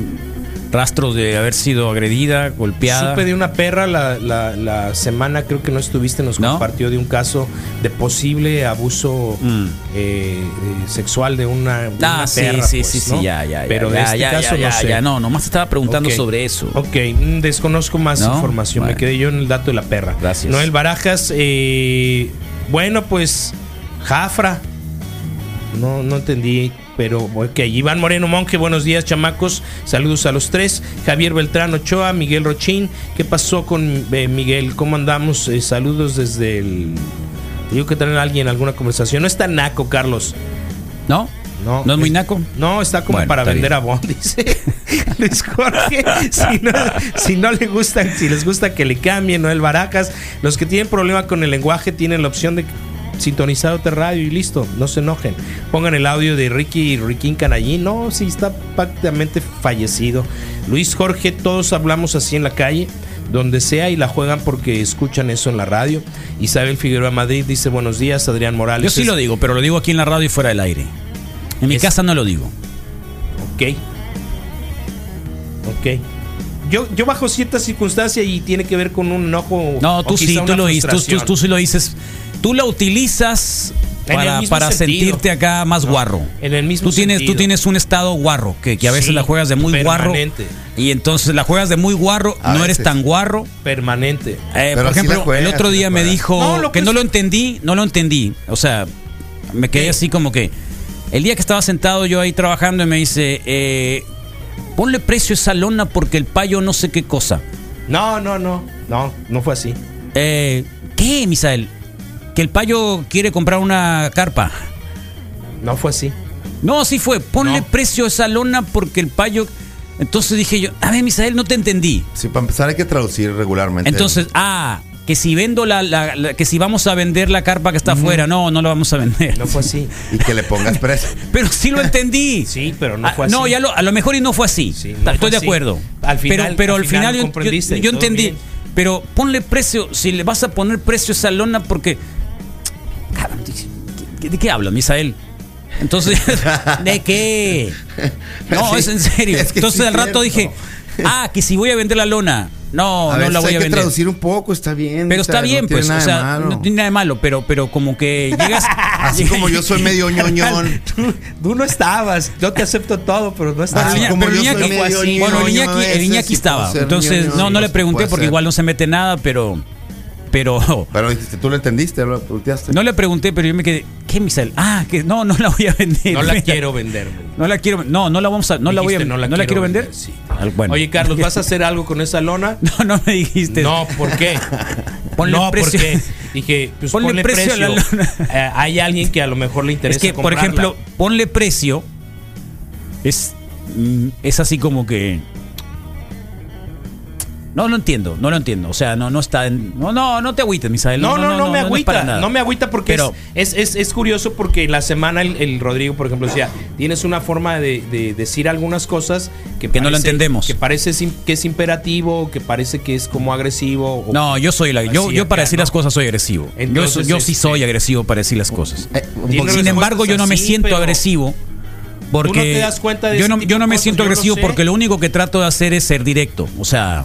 rastros de haber sido agredida, golpeada. Supe de una perra la, la- la semana, creo que no estuviste, nos ¿No? compartió de un caso de posible abuso Mm. eh, eh, sexual de una, de Ah, una sí, perra. sí, pues, sí, sí, ¿no? ya, ya, ya, Pero de ya, este ya, caso ya, no sé. ya, no, nomás estaba preguntando Ok. sobre eso. Ok, mm, desconozco más ¿No? información. Me quedé yo en el dato de la perra. Gracias. Noel Barajas, eh, bueno, pues Jafra. No, no entendí, pero ok. Iván Moreno Monje, buenos días, chamacos. Saludos a los tres. Javier Beltrán Ochoa, Miguel Rochín. ¿Qué pasó con eh, Miguel? ¿Cómo andamos? Eh, saludos desde el. Digo que traen a alguien alguna conversación. No está naco, Carlos. ¿No? No, ¿No es muy naco? No, está como Bueno, para está vender bien. a Bond, <laughs> dice Luis Jorge. Si no, si no le gustan, si les gusta que le cambien, Noel Barajas. Los que tienen problema con el lenguaje tienen la opción de sintonizar otra radio y listo, no se enojen. Pongan el audio de Ricky y Riquín Canallín. No, sí, está prácticamente fallecido. Luis Jorge, todos hablamos así en la calle. Donde sea y la juegan porque escuchan eso en la radio. Isabel Figueroa Madrid dice buenos días, Adrián Morales. Yo sí Es- lo digo, pero lo digo aquí en la radio y fuera del aire. En mi Es- casa no lo digo. Ok. Ok. Yo, yo bajo cierta circunstancia y tiene que ver con un enojo. No, tú sí, tú lo dices, tú, tú, tú sí lo dices. Tú la utilizas para, para sentirte acá más No, guarro. en el mismo tú tienes, sentido. tú tienes un estado guarro, que, que a veces Sí, la juegas de muy permanente. guarro. Y entonces la juegas de muy guarro, A no eres tan guarro. Permanente. Eh, por ejemplo, juegas, el otro día me dijo No, lo que que no lo entendí, no lo entendí. O sea, me quedé ¿Qué? así como que. El día que estaba sentado yo ahí trabajando y me dice, eh, ponle precio a esa lona porque el payo no sé qué cosa. No, no, no. No, no fue así. Eh, ¿Qué, Misael? Que el payo quiere comprar una carpa. No fue así. No, sí fue. Ponle No. precio a esa lona porque el payo. Entonces dije yo, a ver, Misael, no te entendí. Sí, para empezar hay que traducir regularmente. Entonces, ah, que si vendo la, la- la- que si vamos a vender la carpa que está afuera, no, no la vamos a vender. No fue así. Y que le pongas precio. <laughs> Pero sí lo entendí. Sí, pero no Ah, fue así. no, ya lo, a lo mejor y no fue así. Sí, no Estoy fue de así. acuerdo. Al final- pero, pero al al final final, yo- comprendiste yo, entendí. bien. Pero ponle precio, si le vas a poner precio a esa lona, porque. ¿De, qué hablas, Misael? Entonces, <laughs> ¿de qué? No, es en serio. es que Entonces al rato dije, ah, que si voy a vender la lona. No, a no veces la voy hay a que vender. traducir un poco, está bien. Pero está bien, no pues, o sea, malo. no tiene nada de malo, pero, pero como que llegas. <laughs> Así como yo soy medio <laughs> ñoñón. Tú, tú no estabas. Yo te acepto todo, pero no estabas. Así Pero como el yo Iñaki- soy medio así. Bueno, el Iñaki, el Iñaki sí estaba. Entonces, no, no le pregunté porque ser. igual no se mete nada, pero. Pero. <laughs> Pero dijiste, tú lo entendiste, lo volteaste. No le pregunté, pero yo me quedé. ¿Qué Misael? Ah, que no, no la voy a vender. No la <laughs> quiero vender. güey. No la quiero. No, no la vamos a. No la voy a. Dijiste, No la, quiero vender. Sí. Al- bueno. Oye, Carlos, ¿vas a <laughs> hacer algo con esa lona? No, no me dijiste. No, ¿por qué? Ponle no, precio. porque dije, pues Ponle ponle, precio precio. a la lona. Eh, hay alguien que a lo mejor le interesa Es que, por ejemplo, ponle precio. Es. mm, Es así como que. No lo entiendo, no lo entiendo. O sea, no, no está en. No, no, no te agüites, Misael. No, no, no, me agüita. No, me agüita porque Pero- es, es, es- es curioso porque en la semana el, el Rodrigo, por ejemplo, decía, tienes una forma de, de decir algunas cosas que, Que no lo entendemos. Que parece que es imperativo, que parece que es como agresivo. o- No, yo soy la, yo, yo para decir ¿no? las cosas soy agresivo. Yo, sí este- soy agresivo para decir las cosas. Eh, Sin embargo, yo no me así, siento pero- agresivo porque Tú no te das cuenta de yo no, yo no me cosas, siento agresivo sé. porque lo único que trato de hacer es ser directo. O sea,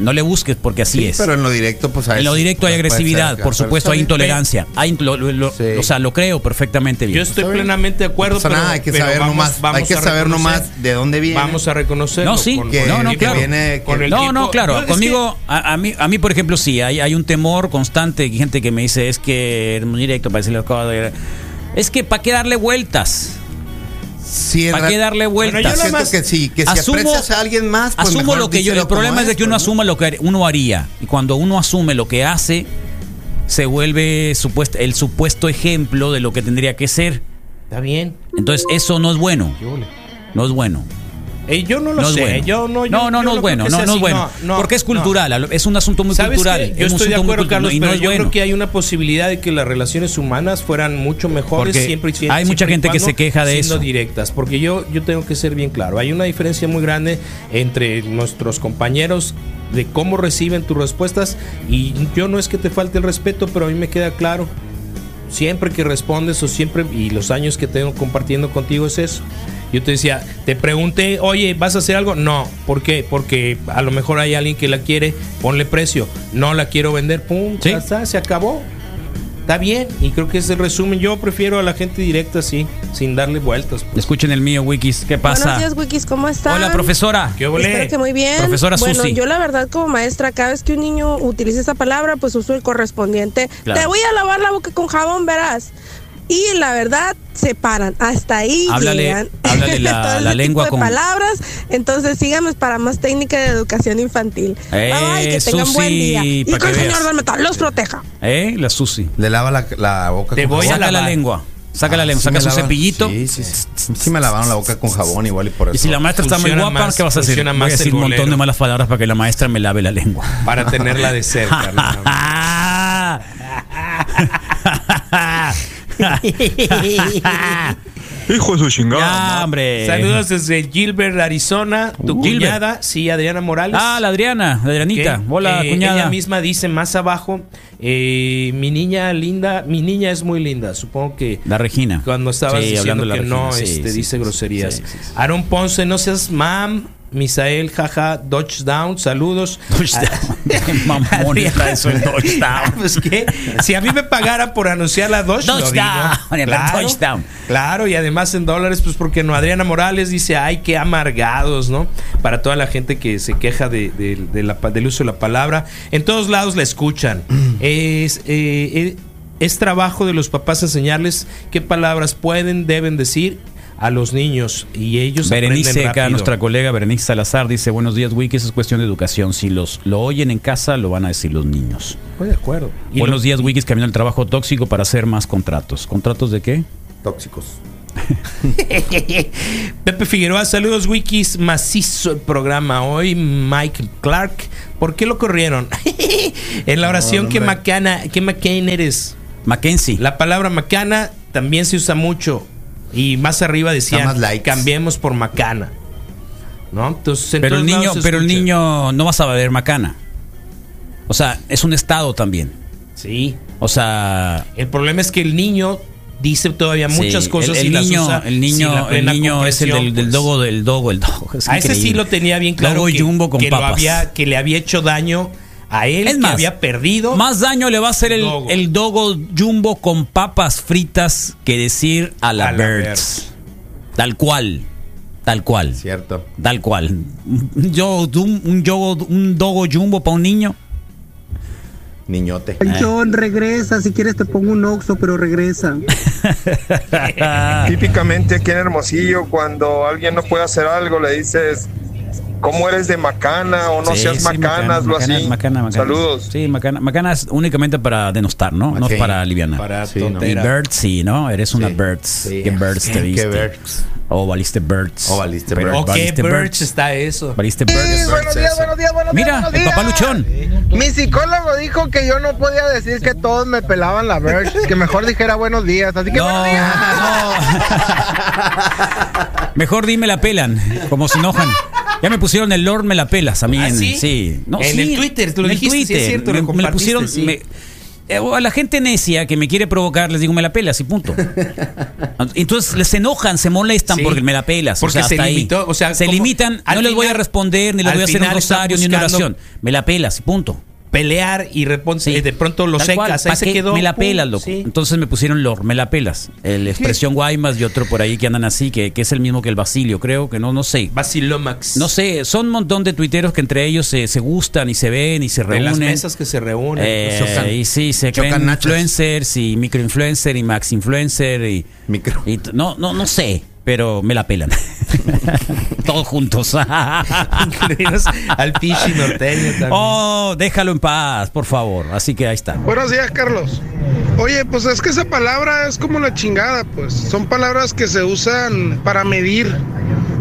No le busques porque así Sí, es. pero en lo directo, pues En lo directo hay agresividad, por supuesto hay intolerancia. Hay, lo- lo- lo- O sea, lo creo perfectamente bien. Yo estoy plenamente de acuerdo, No pero, nada, hay que pero saber vamos- nomás- vamos hay que a saber reconocer- nomás de dónde viene. Vamos a reconocerlo. No, sí, con- que- no, no, claro. viene- con el no, tipo- no, claro. No, Conmigo, a, a mí, a mí, por ejemplo, sí, hay, hay un temor constante. Hay gente que me dice, es que muy directo para decirle las cosas. de- Es que, ¿para qué darle vueltas? Sí, ¿Para ra- qué darle Bueno, vueltas? yo nada más- que sí, que si aprecias a alguien más, pues asumo lo que yo. El problema es de que uno ¿no? asuma lo que uno haría. Y cuando uno asume lo que hace, se vuelve el supuesto ejemplo de lo que tendría que ser. Está bien. Entonces, eso no es bueno. No es bueno. Eh, yo no lo No sé. bueno. Yo no, yo- no, no, yo no es bueno. No, no es bueno. No, porque es cultural. Es un asunto muy ¿Sabes cultural. Yo es estoy de acuerdo, Carlos, pero yo bueno. creo que hay una posibilidad de que las relaciones humanas fueran mucho mejores Porque siempre y siempre. hay mucha gente que se queja de siendo eso. directas. Porque yo, yo tengo que ser bien claro. Hay una diferencia muy grande entre nuestros compañeros de cómo reciben tus respuestas. Y yo no es que te falte el respeto, pero a mí me queda claro. Siempre que respondes o siempre, y los años que tengo compartiendo contigo es eso. Yo te decía, te pregunté, oye, ¿vas a hacer algo? No. ¿Por qué? Porque a lo mejor hay alguien que la quiere, ponle precio. No la quiero vender, pum, ya está, se acabó. Está bien, y creo que es el resumen. Yo prefiero a la gente directa así, sin darle vueltas. Escuchen el mío, Wikis. ¿Qué pasa? Buenos días, Wikis, ¿cómo están? Hola, profesora. ¿Qué Espero que muy bien. Profesora bueno, Susi. yo la verdad como maestra, cada vez que un niño utiliza esa palabra, pues uso el correspondiente. Claro. Te voy a lavar la boca con jabón, verás. Y la verdad, se paran. Hasta ahí Háblale- llegan. háblale la- <laughs> Todo ese la lengua tipo de con- palabras. Entonces síganos para más técnica de educación infantil. Eh, bye bye, que tengan buen día. Y que el señor del metal los proteja. ¿Eh? La Susi. Le lava la, la boca Te voy a Saca la lengua. Saca la Ah, lengua. sí Saca su lavan. cepillito. Sí, sí, sí. Sí me lavaron la boca con jabón igual y por eso. Y si la maestra está muy guapa, más- ¿qué vas a decir? Voy a decir un montón de malas palabras para que la maestra me lave la lengua. Para tenerla de cerca. <laughs> <laughs> <laughs> Hijo de su chingada. Ya, hombre. Saludos desde Gilbert, Arizona. Tu Uh, Gilbert. cuñada, sí, Adriana Morales. Ah, la Adriana, la Adrianita. Hola, eh, cuñada. Ella misma dice más abajo, eh, mi niña linda, mi niña es muy linda. Supongo que La Regina. cuando estabas Sí, diciendo hablando de la que no sí, este, sí, dice sí, groserías. sí, sí, sí. Aaron Ponce, no seas mam. Misael, jaja, Dodge Down, saludos. <laughs> Está eso el Dodge Down. <laughs> Pues que si a mí me pagaran por anunciar la Dodge, lo Dodge digo. Down, la Dodge Down. Claro, y además en dólares, pues porque no. Adriana Morales dice, ay, qué amargados, ¿no? Para toda la gente que se queja de, de- de la pa- del uso de la palabra. En todos lados la escuchan. es, eh, eh, es trabajo de los papás enseñarles qué palabras pueden, deben decir a los niños. Y ellos Berenice, aprenden acá rápido. nuestra colega Berenice Salazar dice, buenos días, Wiki, eso es cuestión de educación. Si los lo oyen en casa, lo van a decir los niños. Estoy de acuerdo. Y buenos lo- días, Wikis, camino al trabajo tóxico para hacer más contratos. ¿Contratos de qué? Tóxicos. <laughs> Pepe Figueroa, saludos wikis, macizo el programa hoy, Mike Clark, ¿por qué lo corrieron? <laughs> en la oración No, que macana, que McCain eres. Mackenzie. La palabra macana también se usa mucho y más arriba decían Nada más cambiemos por macana. ¿No? Entonces, en Pero el niño, pero el niño no vas a ver macana. O sea, es un estado también. Sí. O sea, El problema es que el niño dice todavía sí, muchas cosas el, y el las niño, usa el niño, el niño es el del, pues. dogo, del dogo, el dogo. <laughs> Es A ese sí lo tenía bien claro Dogo que, jumbo con que lo papas. había, que le había hecho daño a él, Es que más, había perdido. Más daño le va a hacer el, Dogo. el dogo jumbo con papas fritas que decir a la, A la Birds. Tal cual. Tal cual. Cierto. Tal cual. Un, yo- un, un yogo- un dogo jumbo para un niño. Niñote. John, regresa. Si quieres te pongo un oxo, pero regresa. <laughs> Típicamente aquí en Hermosillo, cuando alguien no puede hacer algo, le dices, ¿cómo eres de macana? O no Sí, seas sí, macana, hazlo macana, así. macana, macana. Saludos. Sí, macana, macana es únicamente para denostar, ¿no? No Sí, es para aliviar. para sí, tontera. Y birds, sí, ¿no? Eres una Sí, birds. sí. ¿Qué birds te ¿Qué viste? birds? O valiste birds. O valiste Pero birds. ¿O qué valiste birds está eso? Valiste birds. buenos días, buenos días, buenos días. Mira, buenos el papá luchón. Mi psicólogo dijo que yo no podía decir que todos me pelaban la verge, que mejor dijera buenos días, así que No, buenos días. <laughs> Mejor dime la pelan, como se enojan. Ya me pusieron el Lord me la pelas a mí ¿Ah, en sí? sí. No, En sí, el Twitter, tú lo en dijiste, sí, es cierto, lo me, me la pusieron sí. me- eh, a la gente necia que me quiere provocar, les digo, me la pelas y punto. <laughs> Entonces se enojan, se molestan Sí. porque me la pelas. Porque o sea, se hasta ahí. o sea, se limitan, no les voy a responder, ni les voy a hacer un rosario, ni una oración. Me la pelas y punto. Pelear y eh, de pronto lo Tal secas. Ahí ¿pa' se qué? quedó. Me la pelas, loco. sí. Entonces me pusieron Lord, me la pelas. El expresión Guaymas y otro por ahí que andan así, que, que es el mismo que el Basilio, creo que no, no sé. Basilomax. No sé, son un montón de tuiteros que entre ellos se, se gustan y se ven y se reúnen. las mesas que se reúnen. Eh, chocan- y sí, se chocan creen nachos. influencers y microinfluencer y max influencer y, y t- no, no, no sé, pero me la pelan. <laughs> Todos juntos. Incluidos al Pichi norteño también. oh, déjalo en paz, por favor. Así que ahí está. Buenos días, Carlos. Oye, pues es que esa palabra es como la chingada, pues. Son palabras que se usan para medir.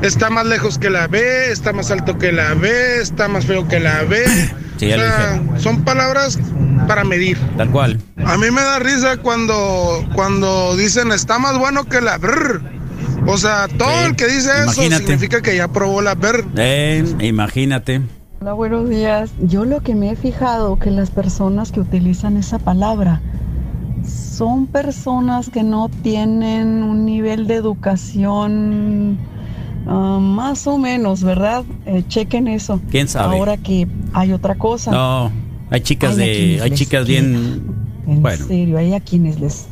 Está más lejos que la B, está más alto que la B, está más feo que la B. <coughs> Sí, ya o lo sea, son palabras para medir. Tal cual. A mí me da risa cuando, cuando dicen está más bueno que la brr. O sea, todo Sí, el que dice eso significa que ya probó la brr. Eh, imagínate. Hola, buenos días. Yo lo que me he fijado que las personas que utilizan esa palabra son personas que no tienen un nivel de educación ah, más o menos, ¿verdad? Eh, chequen eso. ¿Quién sabe? Ahora que hay otra cosa. No, hay chicas Hay de, hay chicas bien, En bueno. serio, hay a quienes les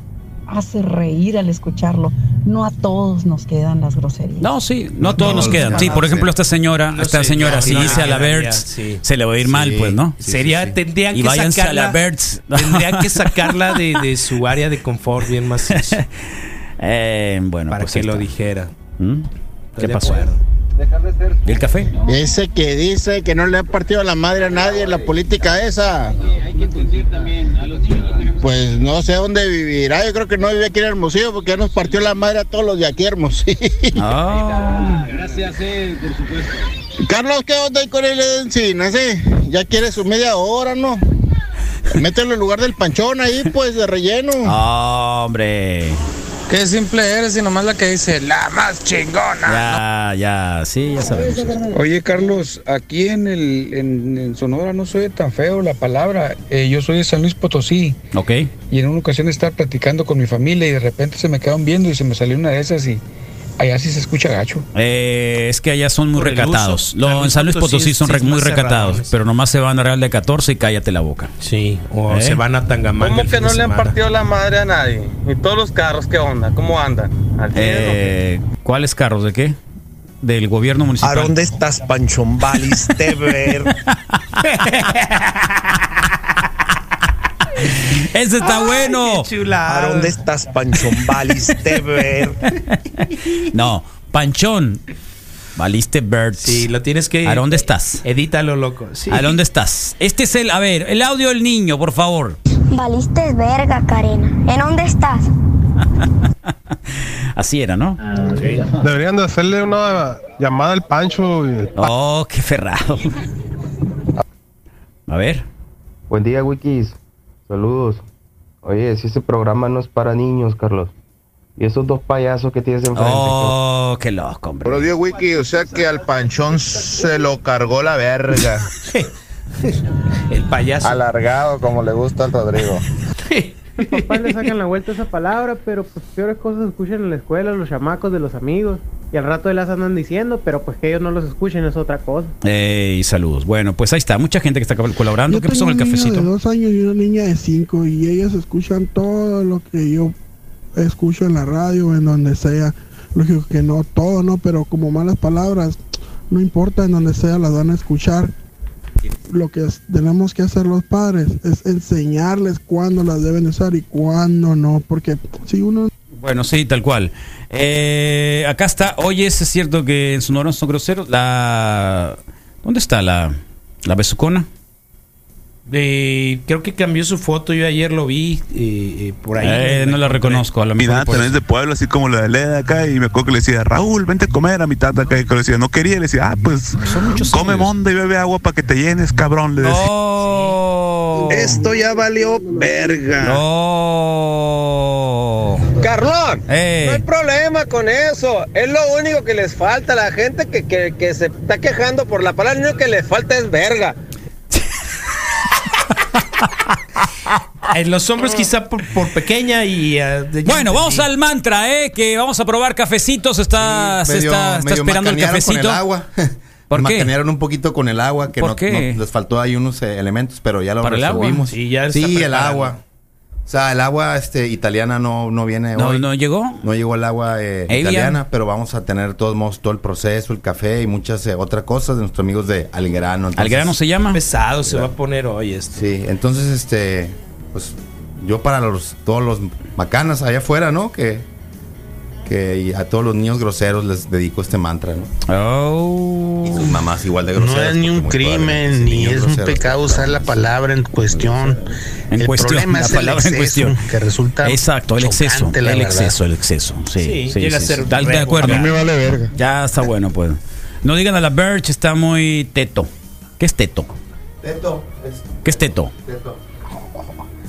hace reír al escucharlo. No a todos nos quedan las groserías. No, sí, no todos nos quedan. Sí, por ejemplo, esta señora, No esta sé, señora, si dice a la sí. se le va a ir Sí, mal, pues, ¿no? sí, Sería, sí, sí. tendrían Y que váyanse a sacarla, la Birds. <laughs> Tendrían que sacarla de, de su área de confort bien macizo. <laughs> Eh, bueno, para pues que lo dijera. ¿Mm? ¿Qué pasó? ¿Y el café? Ese que dice que no le ha partido la madre a nadie en la política esa. Pues no sé dónde vivirá. Yo creo que no vive aquí en Hermosillo porque ya nos partió la madre a todos los de aquí Hermosillo. <laughs> Gracias, eh, por supuesto. Carlos, ¿qué onda ahí con el de Encinas, eh? Ya quiere su media hora, ¿no? Mételo en lugar del panchón ahí, pues, de relleno. Hombre. Qué simple eres y nomás la que dice la más chingona. Ya, ya, sí, ya sabemos. Oye, Carlos, aquí en, el, en, en Sonora no soy tan feo la palabra. Eh, yo soy de San Luis Potosí. Ok. Y en una ocasión estaba platicando con mi familia y de repente se me quedaron viendo y se me salió una de esas y allá sí se escucha gacho. Eh, es que allá son muy Por recatados. uso. Lo- San en San Luis Potosí son sí muy recatados, cerrados. pero nomás se van a Real de 14 y cállate la boca. Sí, o ¿Eh? se van a Tangamanga. ¿Cómo que no le han partido la madre a nadie? ¿Y todos los carros qué onda? ¿Cómo andan? Eh, ¿Cuáles carros? ¿De qué? Del gobierno municipal. ¿A dónde estás, Panchón Balistever? <laughs> <laughs> Ese está bueno. ¿A dónde estás, Panchón Balistever? <laughs> no, Panchón. Valiste Birds. Sí, lo tienes que. ¿A dónde estás? Edítalo, loco. Sí. ¿A dónde estás? Este es el, a ver, el audio del niño, por favor. Valiste verga, Karena. ¿En dónde estás? <laughs> Así era, ¿no? Deberían de hacerle una llamada al Pancho. y- Oh, qué ferrado. A ver. Buen día, Wikis. Saludos. Oye, si ese programa no es para niños, Carlos. Y esos dos payasos que tienes enfrente. Oh, qué loco, hombre. Buenos días, Wiki. O sea que al panchón se lo cargó la verga. <laughs> El payaso. Alargado, como le gusta al Rodrigo. <laughs> Los papás le sacan la vuelta a esa palabra, pero pues peores cosas escuchan en la escuela, los chamacos de los amigos. Y al rato las andan diciendo, pero pues que ellos no los escuchen es otra cosa. Ey, saludos. Bueno, pues ahí está. Mucha gente que está colaborando. ¿Qué pasó con el cafecito? de dos años y una niña de cinco y ellas escuchan todo lo que yo escucho en la radio, en donde sea. Lógico que no todo, ¿no? Pero como malas palabras, no importa en donde sea, las van a escuchar. Lo que tenemos que hacer los padres es enseñarles cuándo las deben usar y cuándo no, porque si uno Bueno, sí, tal cual. Eh, acá está. Oye, ¿es cierto que en Sonora son groseros? La... ¿Dónde está la, la besucona? Eh, creo que cambió su foto. Yo ayer lo vi eh, eh, por ahí. Eh, no la reconozco. A lo Mi mejor por también es de pueblo, así como la de Leda acá. Y me acuerdo que le decía, Raúl, vente a comer a mi tata acá. Y que le decía, no quería. Le decía, ah, pues come monda y bebe agua para que te llenes, cabrón. Le decía. Esto ya valió verga. No. Carlón, Eh. no hay problema con eso. Es lo único que les falta. La gente que, que, que se está quejando por la palabra, lo único que les falta es verga. En los hombres quizá por, por pequeña y... eh, de- Bueno, vamos al mantra, ¿eh? Que vamos a probar cafecitos. Está, se Medio- está, esperando el macanearon con cafecito. el agua. <laughs> ¿Por qué? Macanearon un poquito con el agua, que ¿Por no, les faltó ahí unos eh, elementos, pero ya lo ¿Para el agua? resolvimos. Sí, ya está sí, el agua. O sea, el agua este, italiana no, no viene ¿No, hoy. ¿No llegó? No llegó el agua eh, italiana, pero vamos a tener todos modos todo el proceso, el café y muchas eh, otras cosas de nuestros amigos de Algrano. ¿Al grano se llama? Pesado se va a poner hoy esto. Sí, entonces, este, pues yo para los todos los macanas allá afuera, ¿no? Que, que a todos los niños groseros les dedico este mantra, ¿no? Oh. Y sus mamás igual de No groseras. es ni un crimen, ni es un pecado usar la palabra en cuestión. En el cuestión, problema la es el palabra en cuestión. que resulta Exacto, el exceso. El verdad. exceso, el exceso. Sí, Sí, sí, llega sí, a ser sí. Dale, de acuerdo. A mí me vale verga. Ya está bueno, pues. No digan a la Birch, está muy teto. ¿Qué es teto? Teto, ¿Qué es teto? teto.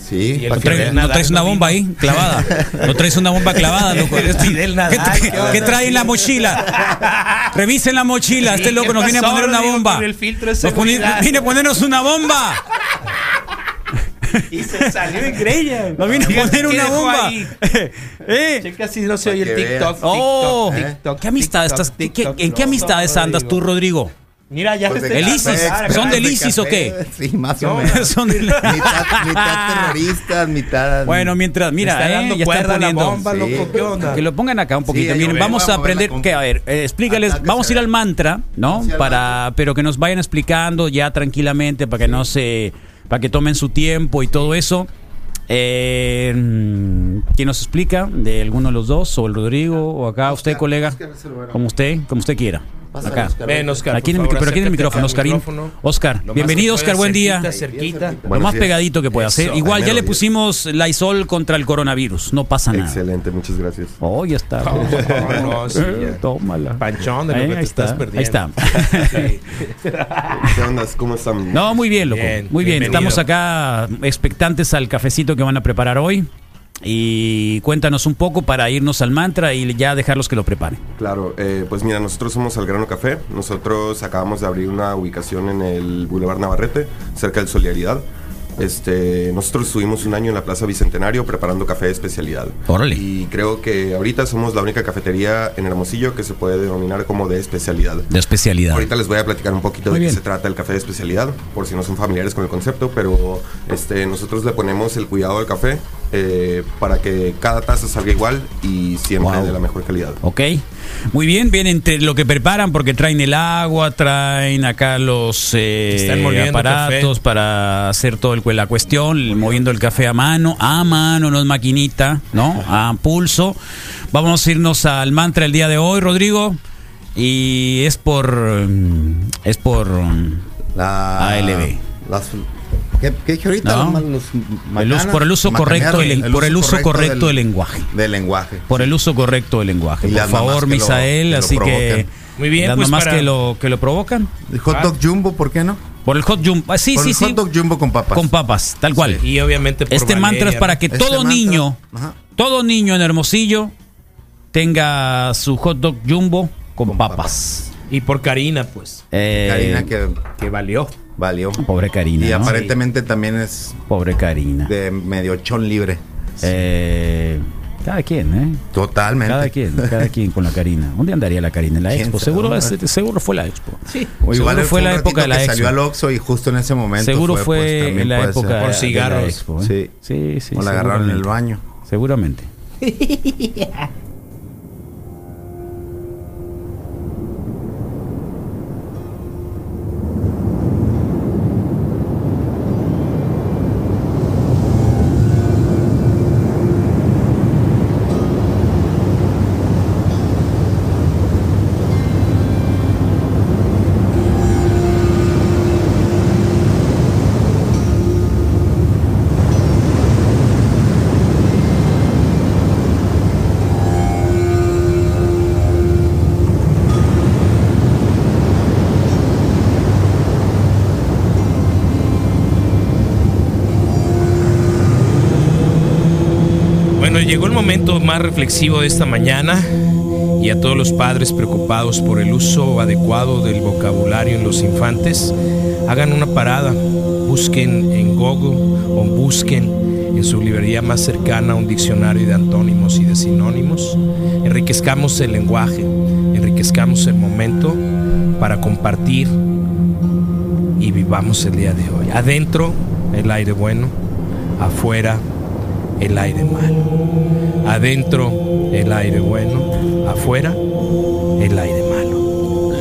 Sí, ¿No, traes- no traes una bomba ahí clavada? ¿No traes una bomba clavada, loco? <laughs> Fidel ¿Qué, Nadal, qué- ¿qué onda? qué trae en la mochila? Revisen la mochila. Este loco ¿qué nos viene a poner una bomba. Nos pone- viene a ponernos una bomba. <laughs> Y se salió en greña. Nos viene a poner qué una bomba. <laughs> ¿Eh? Checa si no se oye el TikTok. veas. Oh, TikTok, TikTok, ¿qué amistad TikTok, estás? ¿qué- qué- TikTok, ¿En qué amistades andas tú, Rodrigo? Mira, ya Pues se ISIS. café, ¿Son del de ISIS o qué? Sí, más No, o menos. <laughs> Son de- mitad, mitad terroristas, mitad. <laughs> Bueno, mientras, mira, está eh, dando ya están la poniendo. bomba, Sí. loco. ¿Qué onda? Que lo pongan acá un poquito. Miren, vamos a la aprender que, a ver, eh, explícales, vamos a ir al mantra, ¿no? Para, pero que nos vayan explicando ya tranquilamente para que no se, para que tomen su tiempo y todo eso. Eh, ¿Quién nos explica? ¿De alguno de los dos? ¿O el Rodrigo? ¿O acá usted, colega? Como usted, como usted quiera. Acá. Ven, Oscar. Aquí en el, favor, pero aquí en el micrófono, Oscarín. micrófono. Oscar, Lo bienvenido, Oscar, puedas, buen día. cerquita, cerquita. Lo Buenos más días. pegadito que pueda hacer. Eso. Igual ya le pusimos Lysol contra el coronavirus. No pasa nada. Excelente, muchas gracias. Oh, ya está. No, no, sí, Eh, ya. Tómala. Panchón de lo Eh, que te ahí estás está, perdiendo. Ahí está. <laughs> ¿Qué onda? ¿Cómo están? No, muy bien, loco. Bien, muy bien. bienvenido. Estamos acá expectantes al cafecito que van a preparar hoy. Y cuéntanos un poco para irnos al mantra y ya dejarlos que lo preparen. Claro, eh, pues mira, nosotros somos Algrano Café. Nosotros acabamos de abrir una ubicación en el Boulevard Navarrete, cerca del Solidaridad. Este, nosotros estuvimos un año en la Plaza Bicentenario preparando café de especialidad. Órale. Y creo que ahorita somos la única cafetería en Hermosillo que se puede denominar como de especialidad. De especialidad. Ahorita les voy a platicar un poquito Muy de qué bien. se trata el café de especialidad, por si no son familiares con el concepto, pero este, nosotros le ponemos el cuidado al café eh, para que cada taza salga igual y siempre Wow. de la mejor calidad. Ok. Muy bien, bien entre lo que preparan porque traen el agua, traen acá los eh, aparatos café. para hacer todo el, la cuestión, moviendo el café a mano, a mano, no es maquinita, ¿no? A pulso. Vamos a irnos al mantra el día de hoy, Rodrigo. Y es por es por La, ALB. Las, ¿qué, qué dije ahorita? No. Los El por el uso correcto del- por el uso correcto del lenguaje. Del lenguaje. por el uso correcto del lenguaje. Y Por favor, Misael, así que. Muy bien, las pues mamás para- que lo que lo provocan. El hot dog jumbo, ¿por qué no? Por el hot jumbo. Ah, sí, Por sí, el sí. hot dog jumbo con papas. Con papas, tal cual. Y obviamente por Este mantra es Valeria, para que Este todo mantra- niño, Ajá. todo niño en Hermosillo tenga su hot dog jumbo con, papas. Y por Karina, pues. Eh, Karina que Que valió. Valió. Pobre Karina. Y ¿no? aparentemente también es Pobre Karina. de medio chón libre. Eh, cada quien, ¿eh? Totalmente. Cada quien, cada quien con la Karina. ¿Dónde andaría la Karina? En la ¿Quién expo. Seguro, es- seguro fue la expo. Sí. O igual Seguro fue la época de la que salió expo. al Oxxo y justo en ese momento Seguro fue, fue, pues, en la época ser. de Por la cigarros. expo, ¿eh? Sí. sí, sí. O la agarraron en el baño. Seguramente. <laughs> momento más reflexivo de esta mañana y a todos los padres preocupados por el uso adecuado del vocabulario en los infantes, hagan una parada, busquen en Google o busquen en su librería más cercana un diccionario de antónimos y de sinónimos. Enriquezcamos el lenguaje, enriquezcamos el momento para compartir y vivamos el día de hoy. Adentro el aire bueno, afuera el aire malo. Adentro el aire bueno, afuera el aire malo.